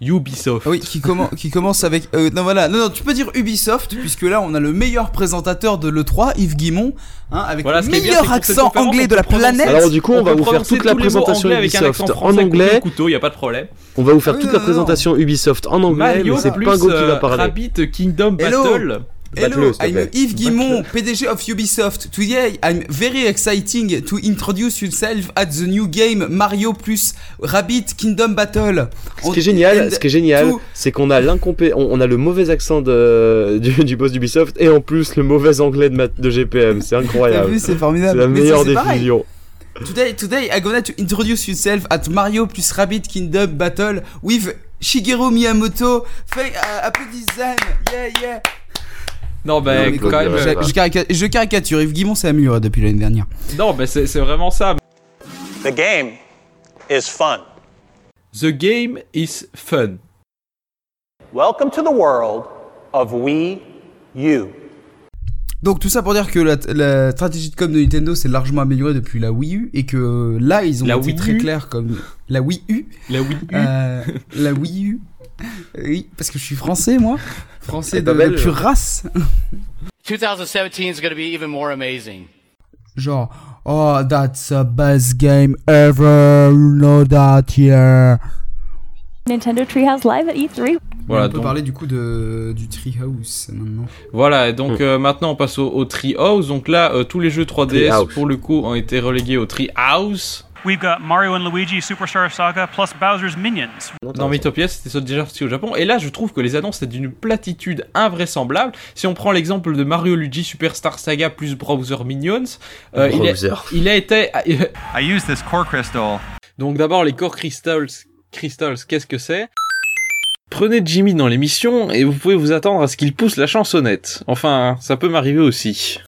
Ubisoft. Oui, qui, commen- qui commence avec. euh, non, voilà, non, non, tu peux dire Ubisoft, puisque là, on a le meilleur présentateur de l'E3, Yves Guimont, hein, avec Voilà, le bien, meilleur accent anglais de la planète. Alors du coup, on, va vous faire toute la présentation Ubisoft en anglais. au couteau, y a pas de problème. On va vous faire toute la présentation Ubisoft en anglais, mais c'est plus Pingo qui euh, va parler. Rabbit Kingdom Hello. Battle. Hello, I'm. Yves Guimont, PDG of Ubisoft. Today, I'm very exciting to introduce yourself at the new game Mario plus Rabbit Kingdom Battle. Ce qui est génial, ce qui est génial, c'est qu'on a l'incompé, on, on a le mauvais accent de, du, du boss d'Ubisoft et en plus le mauvais anglais de, GPM. C'est incroyable. c'est C'est formidable. la meilleure c'est des pareil. fusions. Today, today, I'm gonna to introduce yourself at Mario plus Rabbit Kingdom Battle with Shigeru Miyamoto. Fait, euh, applaudissez, yeah, yeah. Non, bah, Non, mais quand même. je, euh, je carica- je caricature, Yves Guimont s'est amélioré depuis l'année dernière. Non, bah, c'est vraiment ça. The game is fun. The game is fun. Welcome to the world of Wii U. Donc tout ça pour dire que la, la stratégie de com de Nintendo s'est largement améliorée depuis la Wii U et que là ils ont La été Wii très clairs comme la Wii U, La Wii U? euh, la Wii U. Oui, parce que je suis français moi, français Et de, de pure race. 2017 is going to be even more amazing. Genre, oh that's the best game ever, you know that yeah. Nintendo Treehouse Live at E3. Voilà, on peut donc- parler du coup de, du Treehouse maintenant. Voilà, et donc euh, maintenant on passe au, au Treehouse. Donc là, euh, tous les jeux 3DS Treehouse. pour le coup ont été relégués au Treehouse. We've got Mario and Luigi Superstar Saga plus Bowser's Minions. Dans Mythopia, c'était ça déjà sorti au Japon. Et là, je trouve que les annonces étaient d'une platitude invraisemblable. Si on prend l'exemple de Mario Luigi Superstar Saga plus Browser Minions, euh, il, a, il a été. I use this core crystal. Donc d'abord les Core Crystals. Crystals, qu'est-ce que c'est? Prenez Jimmy dans l'émission et vous pouvez vous attendre à ce qu'il pousse la chansonnette. Enfin, ça peut m'arriver aussi.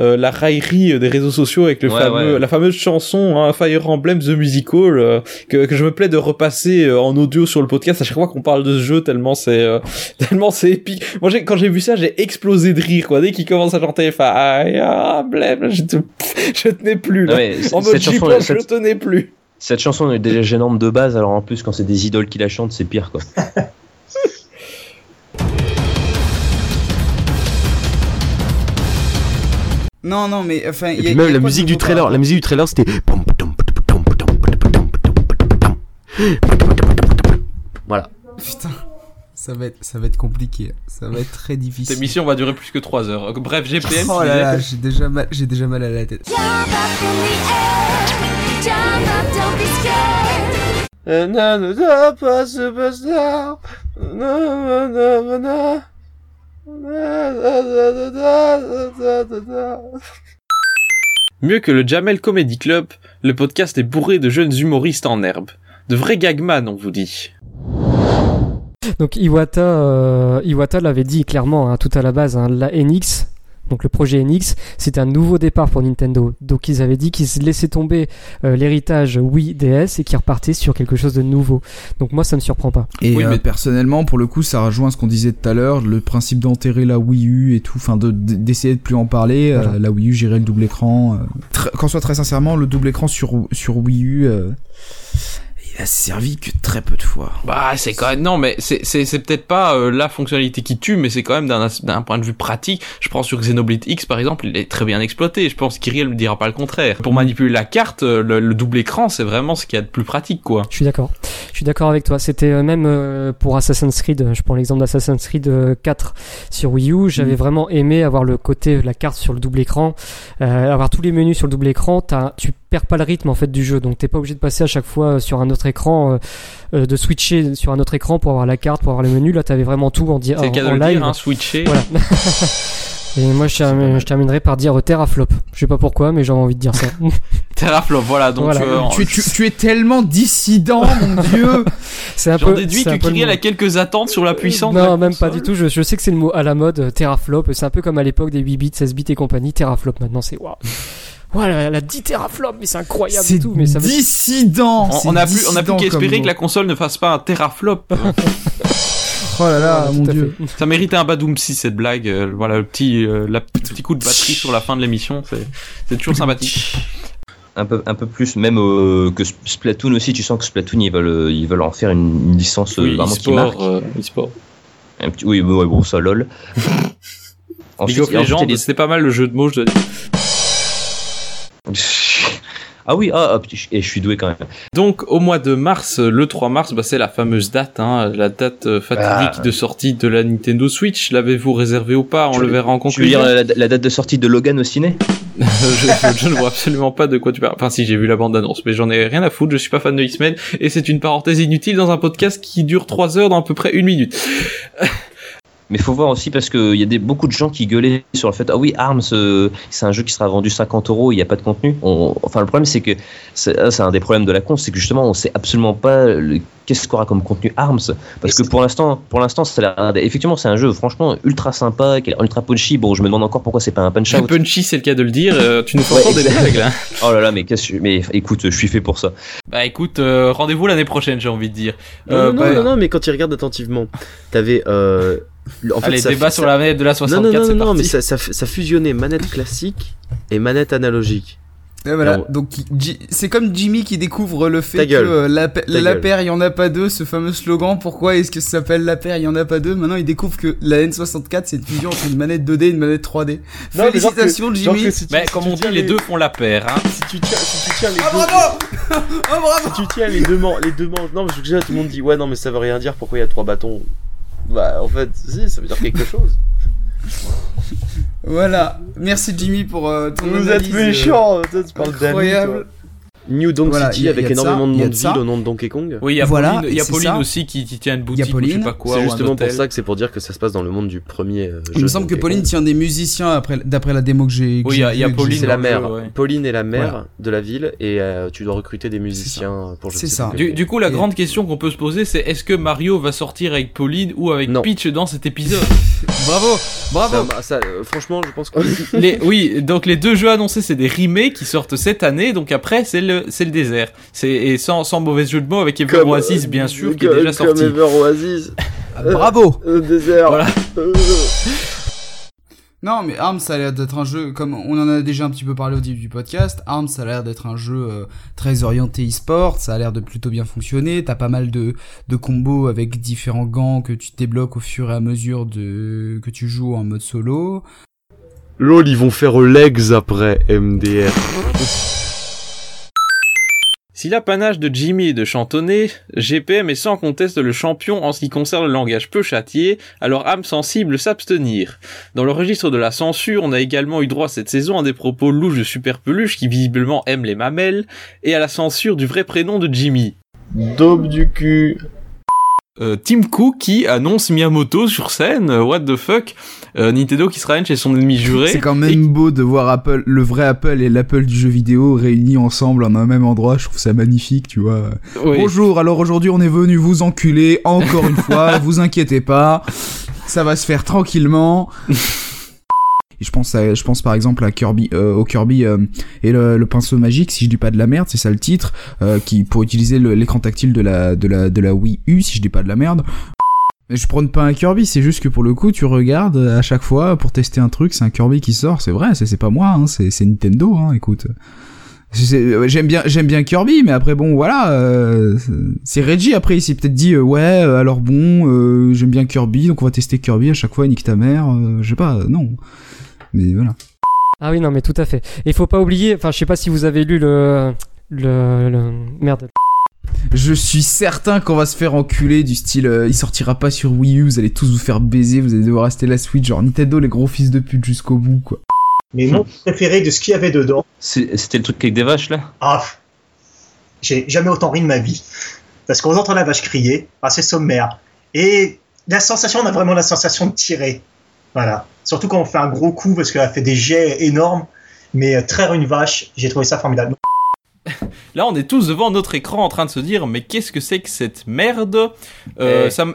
Euh, la raillerie des réseaux sociaux avec le Ouais, fameux, ouais. la fameuse chanson hein, Fire Emblem The Musical euh, que, que je me plais de repasser euh, en audio sur le podcast à chaque fois qu'on parle de ce jeu tellement c'est euh, tellement c'est épique. Moi j'ai, quand j'ai vu ça j'ai explosé de rire quoi dès qu'il commence à chanter Fire Emblem je, te- je tenais plus là. Ouais, en mode cette chanson- je cette- tenais plus. Cette chanson est déjà gênante de base, alors en plus quand c'est des idoles qui la chantent, c'est pire quoi. Non, non, mais enfin. Et y a- puis y a même la musique du trailer, la musique du trailer c'était. Voilà. Putain, ça va être, ça va être compliqué. Ça va être très difficile. Cette émission va durer plus que 3 heures. Bref, GPM. Oh là là, j'ai déjà mal, j'ai déjà mal à la tête. Mieux que le Jamel Comedy Club, le podcast est bourré de jeunes humoristes en herbe. De vrais gagman, on vous dit. Donc Iwata, euh, l'avait dit clairement hein, tout à la base, hein, la NX, donc le projet NX, c'était un nouveau départ pour Nintendo. Donc ils avaient dit qu'ils laissaient tomber euh, l'héritage Wii DS et qu'ils repartaient sur quelque chose de nouveau. Donc moi ça me surprend pas. Et Oui, euh, mais- personnellement, pour le coup, ça rejoint ce qu'on disait tout à l'heure, le principe d'enterrer la Wii U et tout, enfin d'essayer de plus en parler. euh, la Wii U, j'irais le double écran. euh, Qu'en soit très sincèrement, le double écran sur sur Wii U, euh, a servi que très peu de fois. Bah, c'est quand même non, mais c'est peut-être pas euh, la fonctionnalité qui tue, mais c'est quand même d'un as- d'un point de vue pratique. Je prends sur Xenoblade X par exemple, il est très bien exploité. Je pense qu'Iriel ne dira pas le contraire. Pour manipuler la carte, euh, le, le double écran, c'est vraiment ce qu'il y a de plus pratique, quoi. Je suis d'accord. Je suis d'accord avec toi. C'était euh, même euh, pour Assassin's Creed. Je prends l'exemple d'Assassin's Creed euh, 4 sur Wii U. J'avais vraiment aimé avoir le côté la carte sur le double écran, euh, avoir tous les menus sur le double écran. T'as, tu perds pas le rythme en fait du jeu. Donc t'es pas obligé de passer à chaque fois euh, sur un autre écran, euh, euh, de switcher sur un autre écran pour avoir la carte, pour avoir les menus. Là t'avais vraiment tout en, di- le en, en le live. dire, hein, switcher. Voilà. Et moi je, termine- je terminerai par dire teraflop. Je sais pas pourquoi, mais j'avais envie de dire ça. Teraflop, voilà. Donc, Voilà. euh, Tu, tu, tu es tellement dissident, mon dieu. C'est un j'en peu. déduis c'est un que le mot. a quelques attentes sur la puissance. de Non, la même pas du tout. Je, je sais que c'est le mot à la mode, teraflop. C'est un peu comme à l'époque des 8 bits, 16 bits et compagnie. Teraflop, maintenant, c'est waouh. Voilà, elle a 10 teraflops, mais c'est incroyable C'est et tout. Mais ça veut- dissident. On, on a plus, on a plus qu'à espérer que la console ne fasse pas un teraflop. Oh là là, Voilà, mon dieu. Ça méritait un Badoom 6 cette blague. Euh, voilà le petit, euh, la, le petit coup de batterie sur la fin de l'émission. C'est, c'est toujours sympathique. Un peu, un peu plus, même euh, que Sp- Splatoon aussi, tu sens que Splatoon ils veulent, ils veulent en faire une, une licence Oui, vraiment qui marque. e-sport, euh, e-sport. Un petit, oui, ouais, bon, ça lol. League of ensuite, Legends, il y a des- c'était pas mal le jeu de mots, je dois dire. Ah oui, ah, ah, et je suis doué quand même. Donc au mois de mars, le 3 mars, bah, c'est la fameuse date, hein, la date euh, fatidique Ah. de sortie de la Nintendo Switch. L'avez-vous réservé ou pas? On le verra en Tu veux dire conclusion. la, la date de sortie de Logan au ciné? Je, je ne vois absolument pas de quoi tu parles. Enfin si, j'ai vu la bande annonce, mais j'en ai rien à foutre. Je suis pas fan de X-Men et c'est une parenthèse inutile dans un podcast qui dure 3 heures dans à peu près une minute. Mais faut voir aussi parce qu'il y a des, beaucoup de gens qui gueulaient sur le fait ah oui Arms euh, c'est un jeu qui sera vendu 50 euros il n'y a pas de contenu. On- enfin le problème c'est que c'est ah, c'est un des problèmes de la con c'est que justement on sait absolument pas qu'est-ce qu'aura comme contenu Arms parce que pour l'instant pour effectivement c'est un jeu franchement ultra sympa qui est ultra punchy bon je me demande encore pourquoi c'est pas un punch out. Punchy, c'est le cas de le dire. euh, tu nous fais Ouais, des blagues là. Oh là là mais qu'est-ce que mais écoute je suis fait pour ça. Bah écoute, euh, rendez-vous l'année prochaine, j'ai envie de dire. Non, Euh, non, bah, non, non, non, mais quand tu regardes attentivement, t'avais. En fait, Allez, ça- débat ça- sur la manette de la 64, Non, non, non, non, parti. mais ça, ça, ça fusionnait manette classique et manette analogique. Et voilà, Alors- donc c'est comme Jimmy qui découvre le fait que euh, la, la paire, il y en a pas deux, ce fameux slogan, pourquoi est-ce que ça s'appelle la paire, il y en a pas deux? Maintenant, il découvre que la N64, c'est une fusion entre une manette 2D et une manette 3D. Non, mais genre que- Félicitations, genre Jimmy que si tu- Mais si comme on dit, les deux font la paire. Hein. Si tu tiens, si tu tiens les Ah, deux. bravo Oh, bravo Si tu tiens les deux, man- les deux manches. Non, parce que déjà, tout le monde dit, ouais, non, mais ça veut rien dire, pourquoi il y a trois bâtons? Bah, en fait, si, ça veut dire quelque chose. Voilà, merci Jimmy pour euh, ton Vous analyse, êtes euh, méchant, toi, tu parles d'amis, Incroyable. New Donk Voilà, City y a- avec y a de ça, énormément de noms de villes au nom de Donkey Kong. Oui, il y a Voilà, Pauline, il y a Pauline aussi qui, qui tient une y a boutique ou je sais Pauline. pas quoi. C'est justement pour ça que c'est pour dire que ça se passe dans le monde du premier euh, jeu. Il me semble que Pauline Kong. tient des musiciens après, d'après la démo que j'ai. que Oui, il y a- a Pauline C'est la le mère. ouais. Pauline est la mère Voilà. de la ville et euh, tu dois recruter des musiciens pour jouer C'est ça. Du, Kong. du coup, la Et- grande question qu'on peut se poser, c'est est-ce que Mario va sortir avec Pauline ou avec Non. Peach dans cet épisode Bravo, bravo. Ça- ça, euh, franchement, je pense que. les, Oui, donc les deux jeux annoncés, c'est des remakes qui sortent cette année, donc après, c'est le, c'est le désert. C'est, et sans, sans mauvais jeu de mots, avec Ever Comme, Oasis, euh, bien sûr, qui est comme- déjà comme sorti. Ever Oasis. Bravo. Euh, désert. Voilà. Euh, Non, mais Arms, ça a l'air d'être un jeu, comme on en a déjà un petit peu parlé au début du podcast, Arms, ça a l'air d'être un jeu euh, très orienté e-sport, ça a l'air de plutôt bien fonctionner, t'as pas mal de, de combos avec différents gants que tu débloques au fur et à mesure de que tu joues en mode solo. LOL, ils vont faire legs après MDR. Si l'apanage de Jimmy est de chantonner, GPM est sans conteste le champion en ce qui concerne le langage peu châtié, alors âme sensible s'abstenir. Dans le registre de la censure, on a également eu droit cette saison à des propos louches de Super Peluche qui visiblement aiment les mamelles, et à la censure du vrai prénom de Jimmy. Daube du cul. Euh, Tim Cook qui annonce Miyamoto sur scène, euh, what the fuck, Euh, Nintendo qui sera chez son ennemi juré. C'est quand même beau de voir Apple, le vrai Apple et l'Apple du jeu vidéo réunis ensemble en un même endroit. Je trouve ça magnifique, tu vois. Oui. Bonjour, alors aujourd'hui on est venu vous enculer encore une fois. vous inquiétez pas, ça va se faire tranquillement. Je pense, je pense par exemple à Kirby, euh, au Kirby euh, et le, pinceau magique, si je dis pas de la merde, c'est ça le titre, euh, qui pour utiliser l'écran tactile de la de la de la Wii U, si je dis pas de la merde. Je prône pas un Kirby, c'est juste que pour le coup, tu regardes à chaque fois pour tester un truc, c'est un Kirby qui sort, c'est vrai, c'est pas moi, hein, c'est Nintendo, hein, écoute. J'aime bien, j'aime bien Kirby, mais après bon, voilà, c'est Reggie après il s'est peut-être dit ouais, alors bon, j'aime bien Kirby, donc on va tester Kirby à chaque fois, nique ta mère, je sais pas, non, mais voilà. Ah oui, non, mais tout à fait. Et il faut pas oublier, enfin, je sais pas si vous avez lu le. Le. le- Merde. Je suis certain qu'on va se faire enculer du style, euh, il sortira pas sur Wii U, vous allez tous vous faire baiser, vous allez devoir rester la Switch, genre Nintendo les gros fils de pute jusqu'au bout quoi. Mais mon préféré de ce qu'il y avait dedans, C'était le truc avec des vaches là? Ah, j'ai jamais autant ri de ma vie. Parce qu'on entend la vache crier, ah, c'est sommaire. Et la sensation, on a vraiment la sensation de tirer. Voilà. Surtout quand on fait un gros coup parce qu'elle a fait des jets énormes. Mais euh, traire une vache, j'ai trouvé ça formidable. Là, on est tous devant notre écran en train de se dire, mais qu'est-ce que c'est que cette merde? Euh, Eh. Ça me...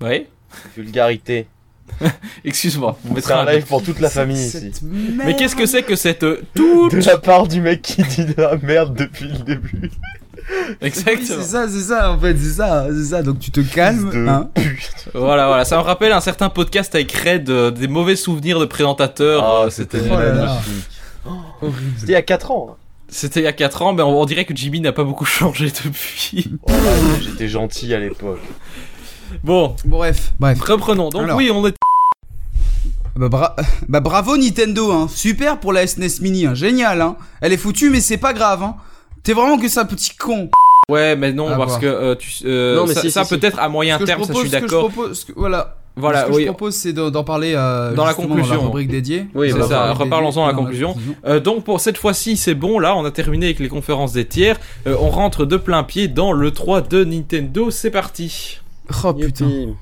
Ouais Vulgarité. Excuse-moi, on C'est mettra un live pour toute la famille ici. Mais qu'est-ce que c'est que cette euh, toute... De la part du mec qui dit de la merde depuis le début. Exactement. C'est ça, c'est ça en fait, c'est ça, c'est ça. Donc tu te calmes, hein. Voilà, voilà, ça me rappelle un certain podcast avec Red, euh, des mauvais souvenirs de présentateurs. Ah, euh, c'était Oh magnifique. C'était il y a 4 ans. hein. C'était il y a 4 ans, mais on, on dirait que Jimmy n'a pas beaucoup changé depuis. Voilà, J'étais gentil à l'époque. Bon, Bref, bref. reprenons. Donc Alors. oui, on est... Bah, bra- bah bravo Nintendo, hein. Super pour la SNES Mini, hein. Génial, hein. Elle est foutue, mais c'est pas grave, hein. T'es vraiment que ça, petit con. Ouais, mais non, À parce voir. que euh, tu, euh, Non, mais ça, si, ça si, si. peut-être à moyen Ce que je terme, ça je propose- suis ce que je d'accord. propose- ce que- voilà. Voilà, ce que oui. je propose, c'est de- d'en parler euh, Dans la justement conclusion. Dans la rubrique dédiée. Oui, Dans C'est la ça, rubrique reparlons-en à la dans conclusion. Euh, donc pour cette fois-ci, c'est bon, là, on a terminé avec les conférences des tiers. Euh, on rentre de plein pied dans le 3 de Nintendo, c'est parti. Oh putain. Youpi.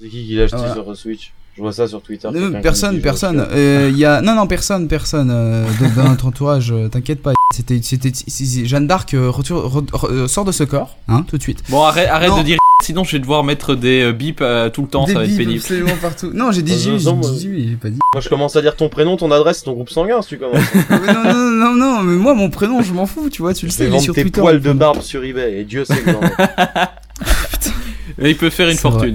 C'est qui qui l'a acheté Ah, sur Switch Je vois ça sur Twitter. Euh, personne, personne. Euh, Il y a non non personne, personne euh, de- dans notre entourage. euh, T'inquiète pas. C'était c'était Jeanne d'Arc euh, retour- re- re- sort de ce corps, hein, tout de suite. Bon, arrête, arrête Non. de dire sinon je vais devoir mettre des euh, bips euh, tout le temps, Des ça va être pénible. absolument partout. Non, j'ai dit Euh, Jimmy, non, j'ai pas dit. Moi je commence à dire ton prénom, ton adresse, ton groupe sanguin si tu commences. Mais non, non, non, non, mais moi, mon prénom, je m'en fous, tu vois, tu le sais, il est sur tes Twitter. poils de barbe sur eBay et Dieu sait que. Et il peut faire une vrai.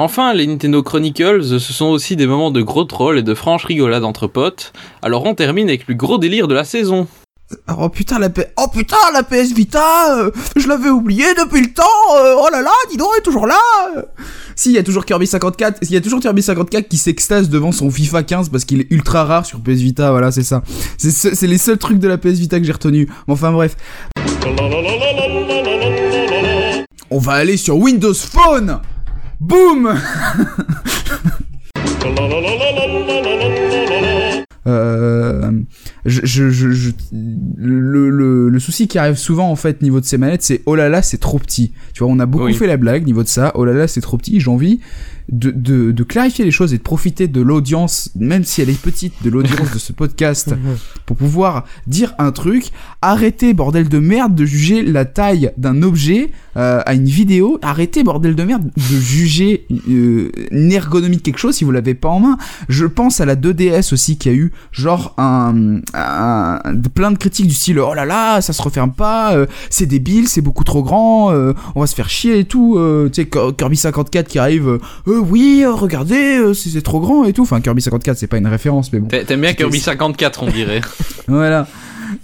Enfin, les Nintendo Chronicles, ce sont aussi des moments de gros trolls et de franches rigolades entre potes. Alors on termine avec le gros délire de la saison. Oh putain la P... oh putain la PS Vita, euh, je l'avais oublié depuis le temps. euh, oh là là, dis donc, elle est toujours là. Si, il y a toujours Kirby 54, il y a toujours Kirby 54 qui s'extase devant son FIFA 15 parce qu'il est ultra rare sur PS Vita, voilà, c'est ça. C'est ce- c'est les seuls trucs de la PS Vita que j'ai retenu. Enfin bref. On va aller sur Windows Phone. Boum Euh, je, je, je, le, le, le souci qui arrive souvent en fait niveau de ces manettes, c'est oh là là, c'est trop petit. Tu vois, on a beaucoup Oui. fait la blague niveau de ça. Oh là là, c'est trop petit. J'ai envie de, de, de clarifier les choses et de profiter de l'audience, même si elle est petite, de l'audience de ce podcast, pour pouvoir dire un truc. Arrêtez, bordel de merde, de juger la taille d'un objet euh, à une vidéo. Arrêtez, bordel de merde, de juger euh, une ergonomie de quelque chose si vous l'avez pas en main. Je pense à la 2DS aussi qui a eu genre un, un- plein de critiques du style oh là là ça se referme pas euh, c'est débile c'est beaucoup trop grand euh, on va se faire chier et tout tu sais Kirby 54 qui arrive euh, Euh, oui euh, regardez euh, c'est trop grand et tout enfin Kirby 54 c'est pas une référence mais bon T'a- T'aimes bien Kirby 54, on dirait. voilà.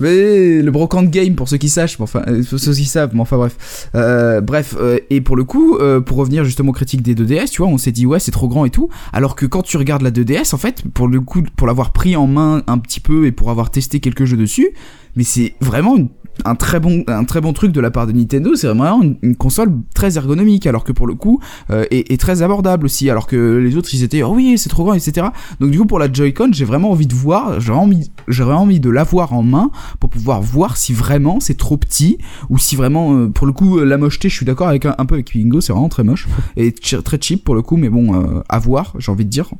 Mais le brocante game pour ceux qui sachent, enfin euh, pour ceux qui savent, mais enfin bref. Euh, bref, euh, et pour le coup, pour revenir justement aux critiques des 2DS, tu vois, on s'est dit ouais c'est trop grand et tout, alors que quand tu regardes la 2DS, en fait, pour le coup, pour l'avoir pris en main un petit peu et pour avoir testé quelques jeux dessus, mais c'est vraiment une- un très bon un très bon truc de la part de Nintendo c'est vraiment une, une console très ergonomique alors que pour le coup euh, est, est très abordable aussi alors que les autres ils étaient oh oui c'est trop grand etc donc du coup pour la Joy-Con j'ai vraiment envie de voir j'ai vraiment envie j'ai envie de l'avoir en main pour pouvoir voir si vraiment c'est trop petit ou si vraiment euh, pour le coup euh, la mocheté je suis d'accord avec un, un peu avec Bingo c'est vraiment très moche et très cheap pour le coup mais bon euh, à voir j'ai envie de dire.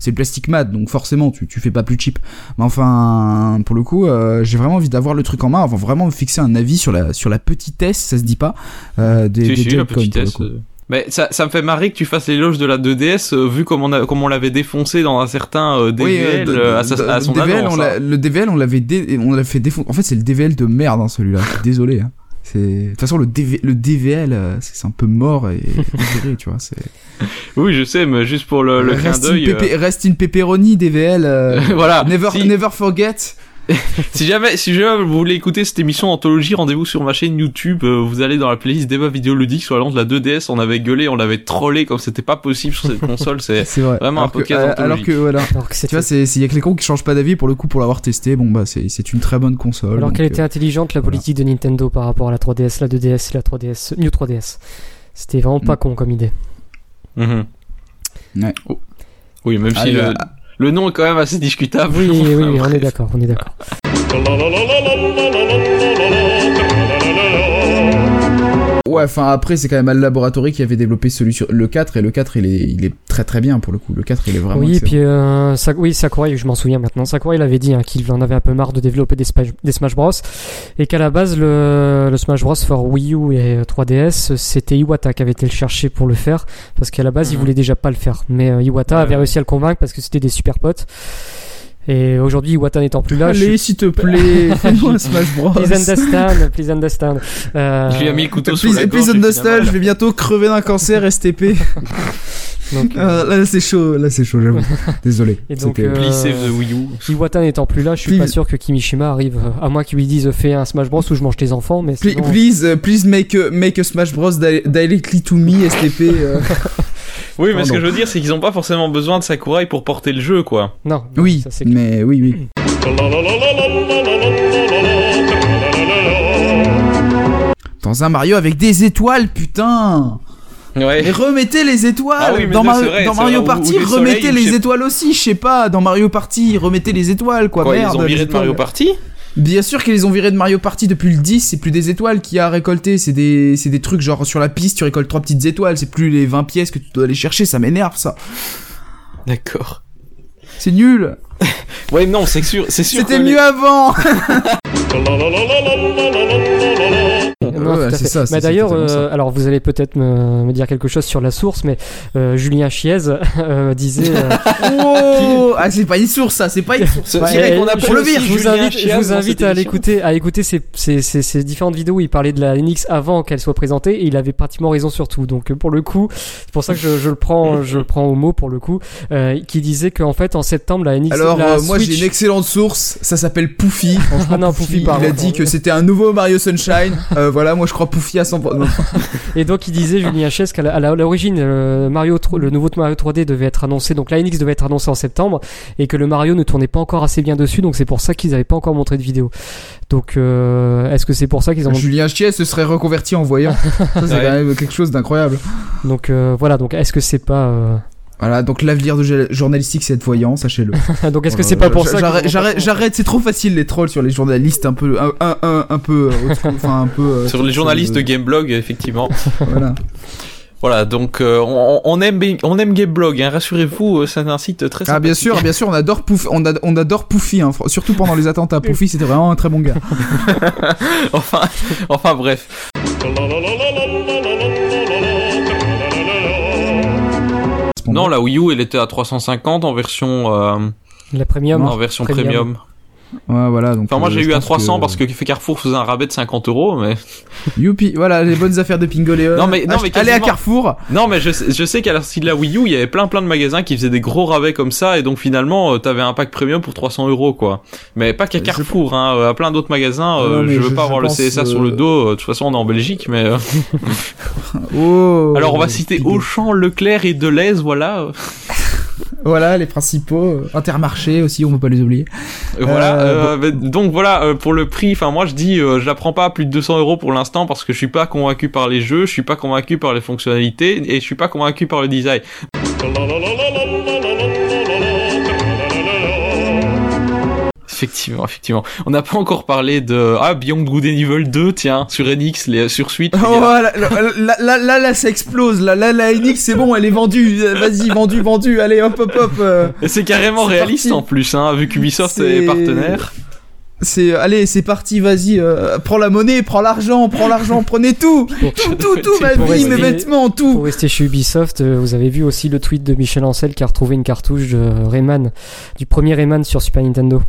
C'est le plastique mat donc forcément tu, tu fais pas plus cheap. Mais enfin pour le coup euh, j'ai vraiment envie d'avoir le truc en main avant vraiment me fixer un avis sur la sur la petitesse ça se dit pas euh, des, Si, des si, la petitesse. euh. Mais ça, ça me fait marrer que tu fasses l'éloge de la 2DS euh, vu comme on, a, comme on l'avait défoncé dans un certain euh, Oui, DVL euh, de- euh, à, de- son DVL, annonce, on hein. le DVL, on l'avait dé- on l'a fait défoncer. En fait, c'est le DVL de merde, hein, celui-là. Désolé. Hein. C'est de toute façon le, DV... le DVL, c'est un peu mort et tu vois. C'est Oui, je sais, mais juste pour le, le clin d'œil. reste in pepperoni DVL. Voilà. Never, Si- never forget. si jamais, si jamais vous voulez écouter cette émission Anthologie, rendez-vous sur ma chaîne YouTube. euh, vous allez dans la playlist débat vidéoludique sur la lance de la 2DS. On avait gueulé, on l'avait trollé comme c'était pas possible sur cette console. C'est C'est vrai. vraiment alors un que, podcast euh, Anthologie. alors que voilà. Alors que tu vois, c'est il y a que les cons qui changent pas d'avis pour le coup pour l'avoir testé. Bon bah c'est c'est une très bonne console. Alors qu'elle euh, était intelligente la politique de Nintendo par rapport à la 3DS, la 2DS et la 3DS, New 3DS. C'était vraiment pas con comme idée. Mhm. Ouais. Oh. Oui, même si le, euh, le nom est quand même assez discutable. Oui, oui, on est d'accord, on est d'accord. Ouais, enfin après c'est quand même Al Laboratory qui avait développé celui sur le 4 et le 4 il est il est très très bien pour le coup. Le 4 il est vraiment Oui, et puis euh, oui, Sakurai, je m'en souviens maintenant. Sakurai il avait dit hein, qu'il en avait un peu marre de développer des, Smash- des Smash Bros. Et qu'à la base, le, le Smash Bros for Wii U et 3DS, c'était Iwata qui avait été le chercher pour le faire. Parce qu'à la base, il Mhm. voulait déjà pas le faire. Mais euh, Iwata Ouais, avait réussi à le convaincre parce que c'était des super potes. Et aujourd'hui, Iwata n'étant plus là, Allez, je s'il te plaît, fais-moi un Smash Bros. Please understand, please understand. Euh, Je lui ai mis le couteau sous Please, la please gorge. et understand, je vais bientôt crever d'un cancer STP. donc, Ah, là c'est chaud, là c'est chaud, j'avoue. Désolé. Et donc, C'était- euh, Please save the Wii U. Iwata n'étant plus là, je suis Please- pas sûr que Kimishima arrive, euh, à moins qu'il lui dise fais un Smash Bros où je mange tes enfants, mais sinon- Please, uh, please make a, make a Smash Bros di- directly to me STP. Oui, mais ce que je veux dire, c'est qu'ils ont pas forcément besoin de Sakurai pour porter le jeu, quoi. Non, non, Oui, ça mais oui, oui. Dans un Mario avec des étoiles, putain Ouais. Mais remettez les étoiles Ah oui, dans, Mario- c'est vrai, dans c'est Mario vrai, ou- Party, ou remettez les sais- étoiles aussi, je sais pas, dans Mario Party, remettez les étoiles, quoi, Quoi, merde. ils ont viré de Mario. Party? Bien sûr qu'ils les ont virés de Mario Party depuis le 10, c'est plus des étoiles qu'il y a à récolter, c'est des, c'est des trucs genre sur la piste, tu récoltes trois petites étoiles, c'est plus les 20 pièces que tu dois aller chercher, ça m'énerve ça. D'accord. C'est nul. Ouais, non, c'est sûr, c'est sûr. C'était les- mieux avant. Non. Mais d'ailleurs, euh, alors vous allez peut-être me, me dire quelque chose sur la source, mais euh, Julien Chiez euh, disait. euh, Oh Ah, c'est pas une source, ça, c'est pas une source. Ouais, on a je, pour le vire. je vous invite, Chiez je vous invite à l'écouter, à écouter ces, ces, ces, ces différentes vidéos où il parlait de la NX avant qu'elle soit présentée et il avait pratiquement raison sur tout. Donc pour le coup, c'est pour ça que je, je le prends, je le prends au mot pour le coup, euh, qui disait qu'en fait en septembre la NX. Alors, la euh, moi j'ai une excellente source, ça s'appelle Poufy. Ah non, Poufy, pardon, il a dit que c'était un nouveau Mario Sunshine. Euh, moi je crois Poufy à 100%. Non. Et donc il disait Julien Chess qu'à l'origine euh, Mario le nouveau Mario 3D devait être annoncé donc la NX devait être annoncé en septembre et que le Mario ne tournait pas encore assez bien dessus donc c'est pour ça qu'ils n'avaient pas encore montré de vidéo. Donc euh, est-ce que c'est pour ça qu'ils ont Julien Chiez se serait reconverti en voyant. Ça, c'est Ouais. quand même quelque chose d'incroyable. donc euh, voilà donc est-ce que c'est pas euh, Voilà, donc l'avenir de jour- journalistique c'est être voyant, sachez-le. Donc, est-ce que c'est pas pour ça J'arrête, c'est trop facile les trolls sur les journalistes un peu, un, un, un, un peu, euh, enfin un peu. euh, Sur les journalistes de Gameblog, effectivement. Voilà. Voilà, donc euh, on, on aime on aime Gameblog, hein, rassurez-vous, c'est un site très Ah bien sûr, bien sûr, on adore Pouf, on, adore Poufy, hein, surtout pendant les attentats. Poufy c'était vraiment un très bon gars. enfin, enfin bref. Non, la Wii U, elle était à 350 en version euh, la premium. en version premium. Ouais, voilà. Donc, Enfin, moi euh, j'ai eu à pense 300 que- parce que Carrefour faisait un rabais de 50 euros, mais. Youpi, voilà les bonnes affaires de Pingoléon. Non mais non mais allez à Carrefour. Non mais je sais, je sais qu'à la sortie de la Wii U, il y avait plein plein de magasins qui faisaient des gros rabais comme ça et donc finalement euh, t'avais un pack premium pour 300 euros quoi. Mais pas qu'à Carrefour, hein, euh, à plein d'autres magasins. euh, Non, je veux je- pas avoir le CSA sur euh, le dos. euh, De toute façon, on est en Belgique, mais. euh, Oh. Alors on va citer Auchan, Leclerc et Deleuze, voilà. Voilà les principaux. euh, Intermarché aussi, on peut pas les oublier. Voilà. Euh, euh, mais donc voilà euh, pour le prix. Enfin moi je dis, euh, je la prends pas à plus de 200 euros pour l'instant parce que je suis pas convaincu par les jeux, je suis pas convaincu par les fonctionnalités et je suis pas convaincu par le design. Effectivement, effectivement. On n'a pas encore parlé de ah Beyond Good and Evil 2, tiens, sur NX, les, sur Switch. les Oh, là, là, là, là, là, là, ça explose. Là, là, la NX, c'est bon, elle est vendue. Vas-y, vendue, vendue. Allez, hop, hop, hop. euh. Et c'est carrément réaliste parti. en plus, hein, vu qu'Ubisoft C'est- est partenaire. C'est, allez, c'est parti, vas-y. euh, prends la monnaie, prends l'argent, prends l'argent, prenez tout. Tout, tout, tout, ma vie, mes vêtements, tout. Pour rester chez Ubisoft, euh, vous avez vu aussi le tweet de Michel Ancel qui a retrouvé une cartouche de Rayman, du premier Rayman sur Super Nintendo.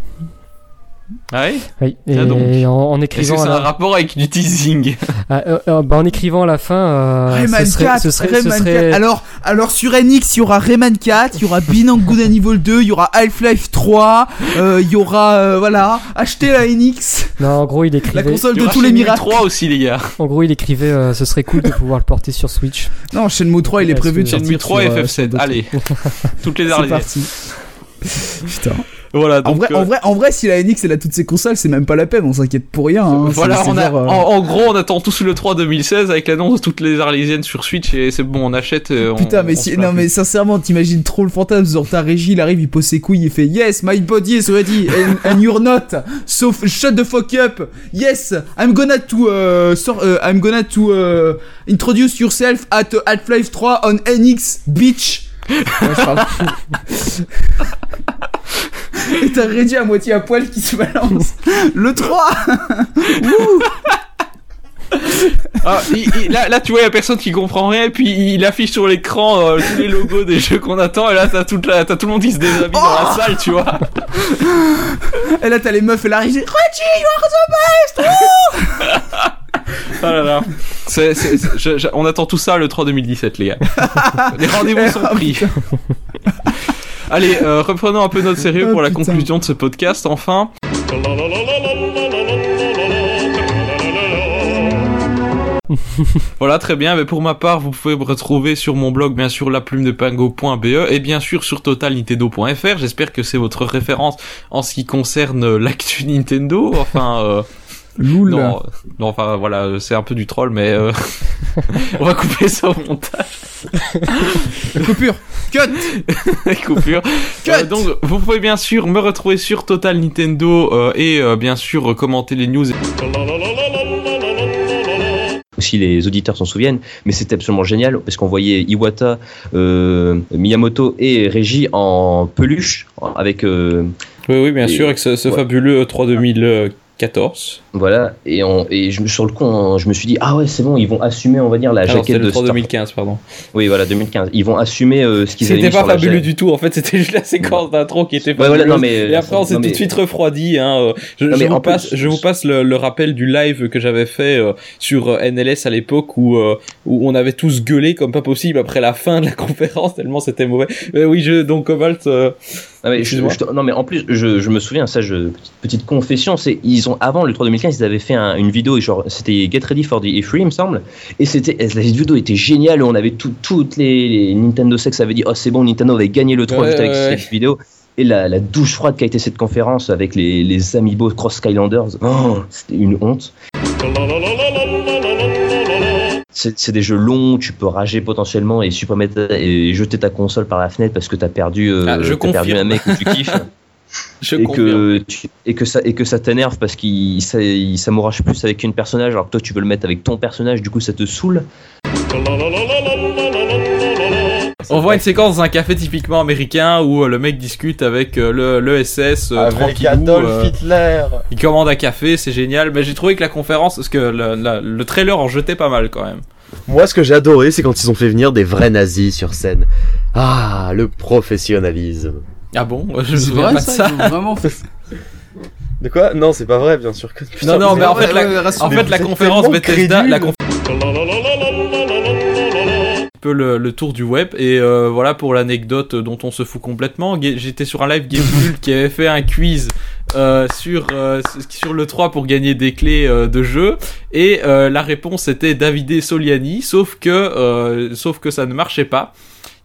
Ah oui Oui, et donc. en, en Est-ce que écrivant c'est à un la... rapport avec du teasing? Ah, euh, euh, bah, en écrivant à la fin, euh, Rayman ce serait, 4, ce serait, ce Rayman serait- 4. Alors, alors sur NX, il y aura Rayman 4, il y aura Beyond Good and Evil 2, il y aura Half-Life 3, euh, il y aura, euh, voilà, achetez la NX. Non, en gros, il écrivait. La console de tous les miracles. 3 aussi, les gars. En gros, il écrivait, euh, ce serait cool de pouvoir le porter sur Switch. Non, Shenmue 3, il est prévu de Shenmue 3 et sur, euh, FF7, sur d'autres- allez. Toutes les C'est arlésiennes. parti. Putain. Voilà, En vrai, euh, en vrai, en vrai, si la NX elle a toutes ses consoles, c'est même pas la peine, on s'inquiète pour rien. hein. Voilà, C'est- c'est on a, genre, euh, en, en gros, on attend tous le 3 2016 avec l'annonce de toutes les Arlésiennes sur Switch et c'est bon, on achète. on- Putain, mais si, non, plus. mais sincèrement, t'imagines trop le fantasme. Genre, ta régie, il arrive, il pose ses couilles, il fait Yes, my body is ready, and, and you're not. So shut the fuck up. Yes, I'm gonna to, uh, uh, I'm gonna to uh, introduce yourself at uh, Half-Life 3 on NX, bitch. Ouais. Et t'as réduit à moitié à poil qui se balance. Le 3 Ah, il- il- là, là, tu vois, il y a personne qui comprend rien, et puis il affiche sur l'écran euh, tous les logos des jeux qu'on attend, et là, t'as toute la- t'as tout le monde qui se déshabille dans la Oh salle, tu vois. Et là, t'as les meufs et la régie. Reggie, you are the best! Oh Oh là là. C'est- c'est- c'est- je- je- on attend tout ça le 3 2017, les gars. les rendez-vous sont pris. Allez, euh, reprenons un peu notre sérieux Oh, pour la putain. conclusion de ce podcast, enfin. Voilà, très bien. Mais pour ma part, vous pouvez me retrouver sur mon blog, bien sûr, laplumedepango.be et bien sûr sur totalnintendo.fr. J'espère que c'est votre référence en ce qui concerne l'actu Nintendo. Enfin, euh, Loul. non, non, enfin voilà, euh, c'est un peu du troll, mais euh, on va couper ça au montage. Coupure. Cut. Coupure. Euh, donc, vous pouvez bien sûr me retrouver sur Total Nintendo euh, et euh, bien sûr commenter les news. si les auditeurs s'en souviennent, mais c'était absolument génial parce qu'on voyait Iwata, euh, Miyamoto et Reggie en peluche avec. euh, Oui, oui, bien Et- sûr, avec ce, ce ouais. fabuleux 3 2000 14. Voilà, et, on, et je, me- sur le coup, on- je me suis dit, ah ouais, c'est bon, ils vont assumer, on va dire, la non, jaquette de 3 Star- 2015, pardon. Oui, voilà, 2015. Ils vont assumer euh, ce qu'ils avaient C'était pas sur fabuleux du tout, en fait, c'était juste la séquence d'intro qui était Ouais, voilà, non, mais- Et après, on s'est tout de suite refroidi. Hein. euh, Je, Non, je mais vous passe, plus- je vous passe le, le rappel du live que j'avais fait euh, sur NLS à l'époque où, euh, où on avait tous gueulé comme pas possible après la fin de la conférence, tellement c'était mauvais. Mais oui, je, donc Cobalt... euh, Non mais, je- Excuse-moi. je te- non mais en plus je, je me souviens ça je, petite, petite confession c'est ils ont avant le 3 2015 ils avaient fait un- une vidéo genre c'était Get Ready for the E3 il me semble et c'était la vidéo était géniale on avait tout, toutes les, les Nintendo Sex avaient dit oh c'est bon Nintendo avait gagné le 3 Ouais, juste avec ouais, cette vidéo et la, la douche froide qu'a été cette conférence avec les, les Amiibo Cross Skylanders oh, c'était une honte c'est des jeux longs, tu peux rager potentiellement et super mettre et jeter ta console par la fenêtre parce que t'as perdu, euh, Ah, je perdu un mec que tu kiffes. Je et que tu- et que ça et que ça t'énerve parce qu'il ça- il s'amourage plus avec une personnage alors que toi tu veux le mettre avec ton personnage du coup ça te saoule On voit une séquence dans un café typiquement américain où euh, le mec discute avec euh, le, le SS euh, Avec tranquillou, Adolf euh, Hitler. Il commande un café, c'est génial. Mais j'ai trouvé que la conférence, parce que le, la- le trailer en jetait pas mal quand même. Moi, ce que j'ai adoré, c'est quand ils ont fait venir des vrais nazis sur scène. Ah, le professionnalisme. Ah bon Je me C'est souviens vrai, pas de ça, vraiment fait- De quoi? Non, c'est pas vrai, bien sûr que. Non, non, mais en ouais, fait, la, ouais, en fait, conférence Bethesda, la. Peu le, le tour du web et euh, voilà pour l'anecdote dont on se fout complètement. J'étais sur un live Gamecube qui avait fait un quiz euh, sur euh, sur le 3 pour gagner des clés euh, de jeu et la réponse était Davide Soliani sauf que sauf que ça ne marchait pas.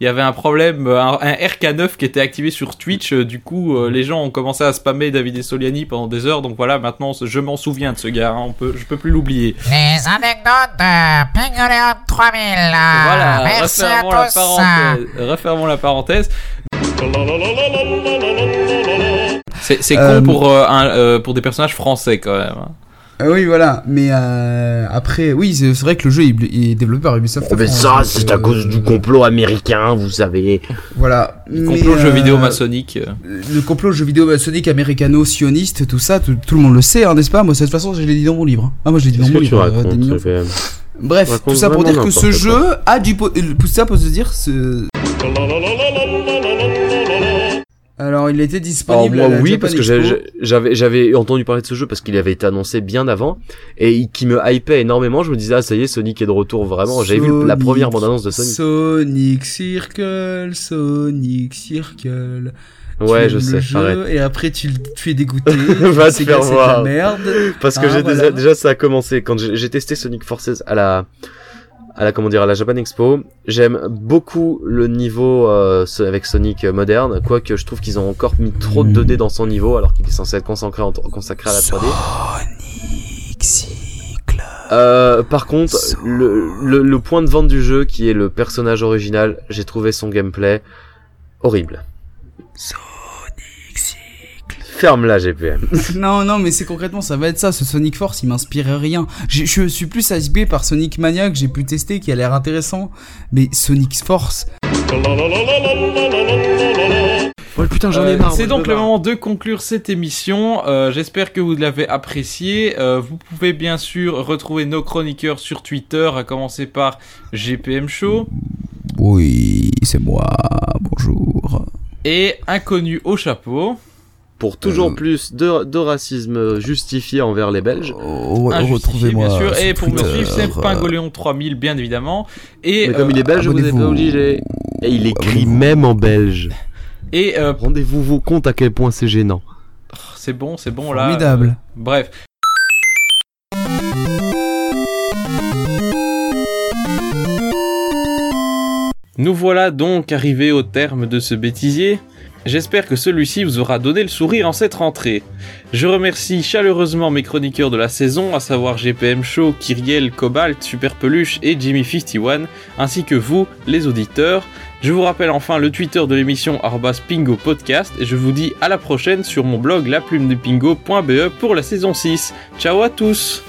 Il y avait un problème, un, un RK9 qui était activé sur Twitch. euh, Du coup, euh, les gens ont commencé à spammer Davide Soliani pendant des heures. Donc voilà, maintenant, je m'en souviens de ce gars. hein, on peut, je peux plus l'oublier. Les anecdotes de Pingleon 3000. Voilà, Merci à refermons la, tous. parenthèse, refermons la parenthèse. C'est c'est Euh, con pour, euh, un, euh, pour des personnages français quand même. Hein. Ah oui, voilà. Mais euh, après, oui, c'est vrai que le jeu est, est développé par Ubisoft. Oh, mais ça, c'est à euh, cause du complot américain, vous savez. Voilà. Le Mais, complot jeu euh, vidéo maçonnique. euh. Le complot jeu vidéo maçonnique américano-sioniste, tout ça, tout, tout le monde le sait, hein, n'est-ce pas Moi, de toute façon, je l'ai dit dans mon livre. Ah, moi, je l'ai dit dans mon livre. euh, Bref, tout ça pour dire que ce jeu a du. euh, Tout ça pour se dire. Ce... Alors, il était Alors disponible. moi à la oui Japan parce que j'avais j'avais entendu parler de ce jeu parce qu'il avait été annoncé bien avant et qui me hypait énormément. Je me disais ah ça y est Sonic est de retour vraiment. J'avais vu la première bande annonce de Sonic. Sonic Circle, Sonic Circle. Ouais, Tu je sais, jeu, arrête. Et après, tu le tu fais dégoûter. Va te faire de voir. la merde. Parce que Ah, j'ai voilà. déjà, déjà ça a commencé quand j'ai testé Sonic Forces à la à la comment dire à la Japan Expo. J'aime beaucoup le niveau euh, avec Sonic euh, moderne, quoique je trouve qu'ils ont encore mis trop de 2D dans son niveau alors qu'il est censé être consacré en- consacré à la 3D. Euh, par contre, le, le, le point de vente du jeu, qui est le personnage original, j'ai trouvé son gameplay horrible. Ferme la GPM. non, non, mais c'est concrètement, ça va être ça. Ce Sonic Force, il m'inspire rien. Je, je suis plus hypé par Sonic Mania que j'ai pu tester, qui a l'air intéressant. Mais Sonic Force. Oh putain, j'en ai Euh, marre. C'est donc le moment de conclure cette émission. Euh, J'espère que vous l'avez apprécié. Euh, vous pouvez bien sûr retrouver nos chroniqueurs sur Twitter, à commencer par GPM Show Oui, c'est moi. Bonjour. et Inconnu au chapeau. Pour toujours plus de, de racisme justifié envers les Belges. Oh, retrouvez-moi bien sûr. Et pour me suivre, c'est Pingoléon 3000, bien évidemment. Et, Mais comme euh, il est belge, vous n'êtes pas obligé. Et il écrit même en belge. Et euh, Rendez-vous vous compte à quel point c'est gênant. c'est bon, c'est bon là. Formidable. Euh, bref. Nous voilà donc arrivés au terme de ce bêtisier. J'espère que celui-ci vous aura donné le sourire en cette rentrée. Je remercie chaleureusement mes chroniqueurs de la saison, à savoir GPM Show, Kyriel, Cobalt, Super Peluche et Jimmy51, ainsi que vous, les auditeurs. Je vous rappelle enfin le Twitter de l'émission arobase Pingo Podcast et je vous dis à la prochaine sur mon blog laplume de pingo.be pour la saison 6. Ciao à tous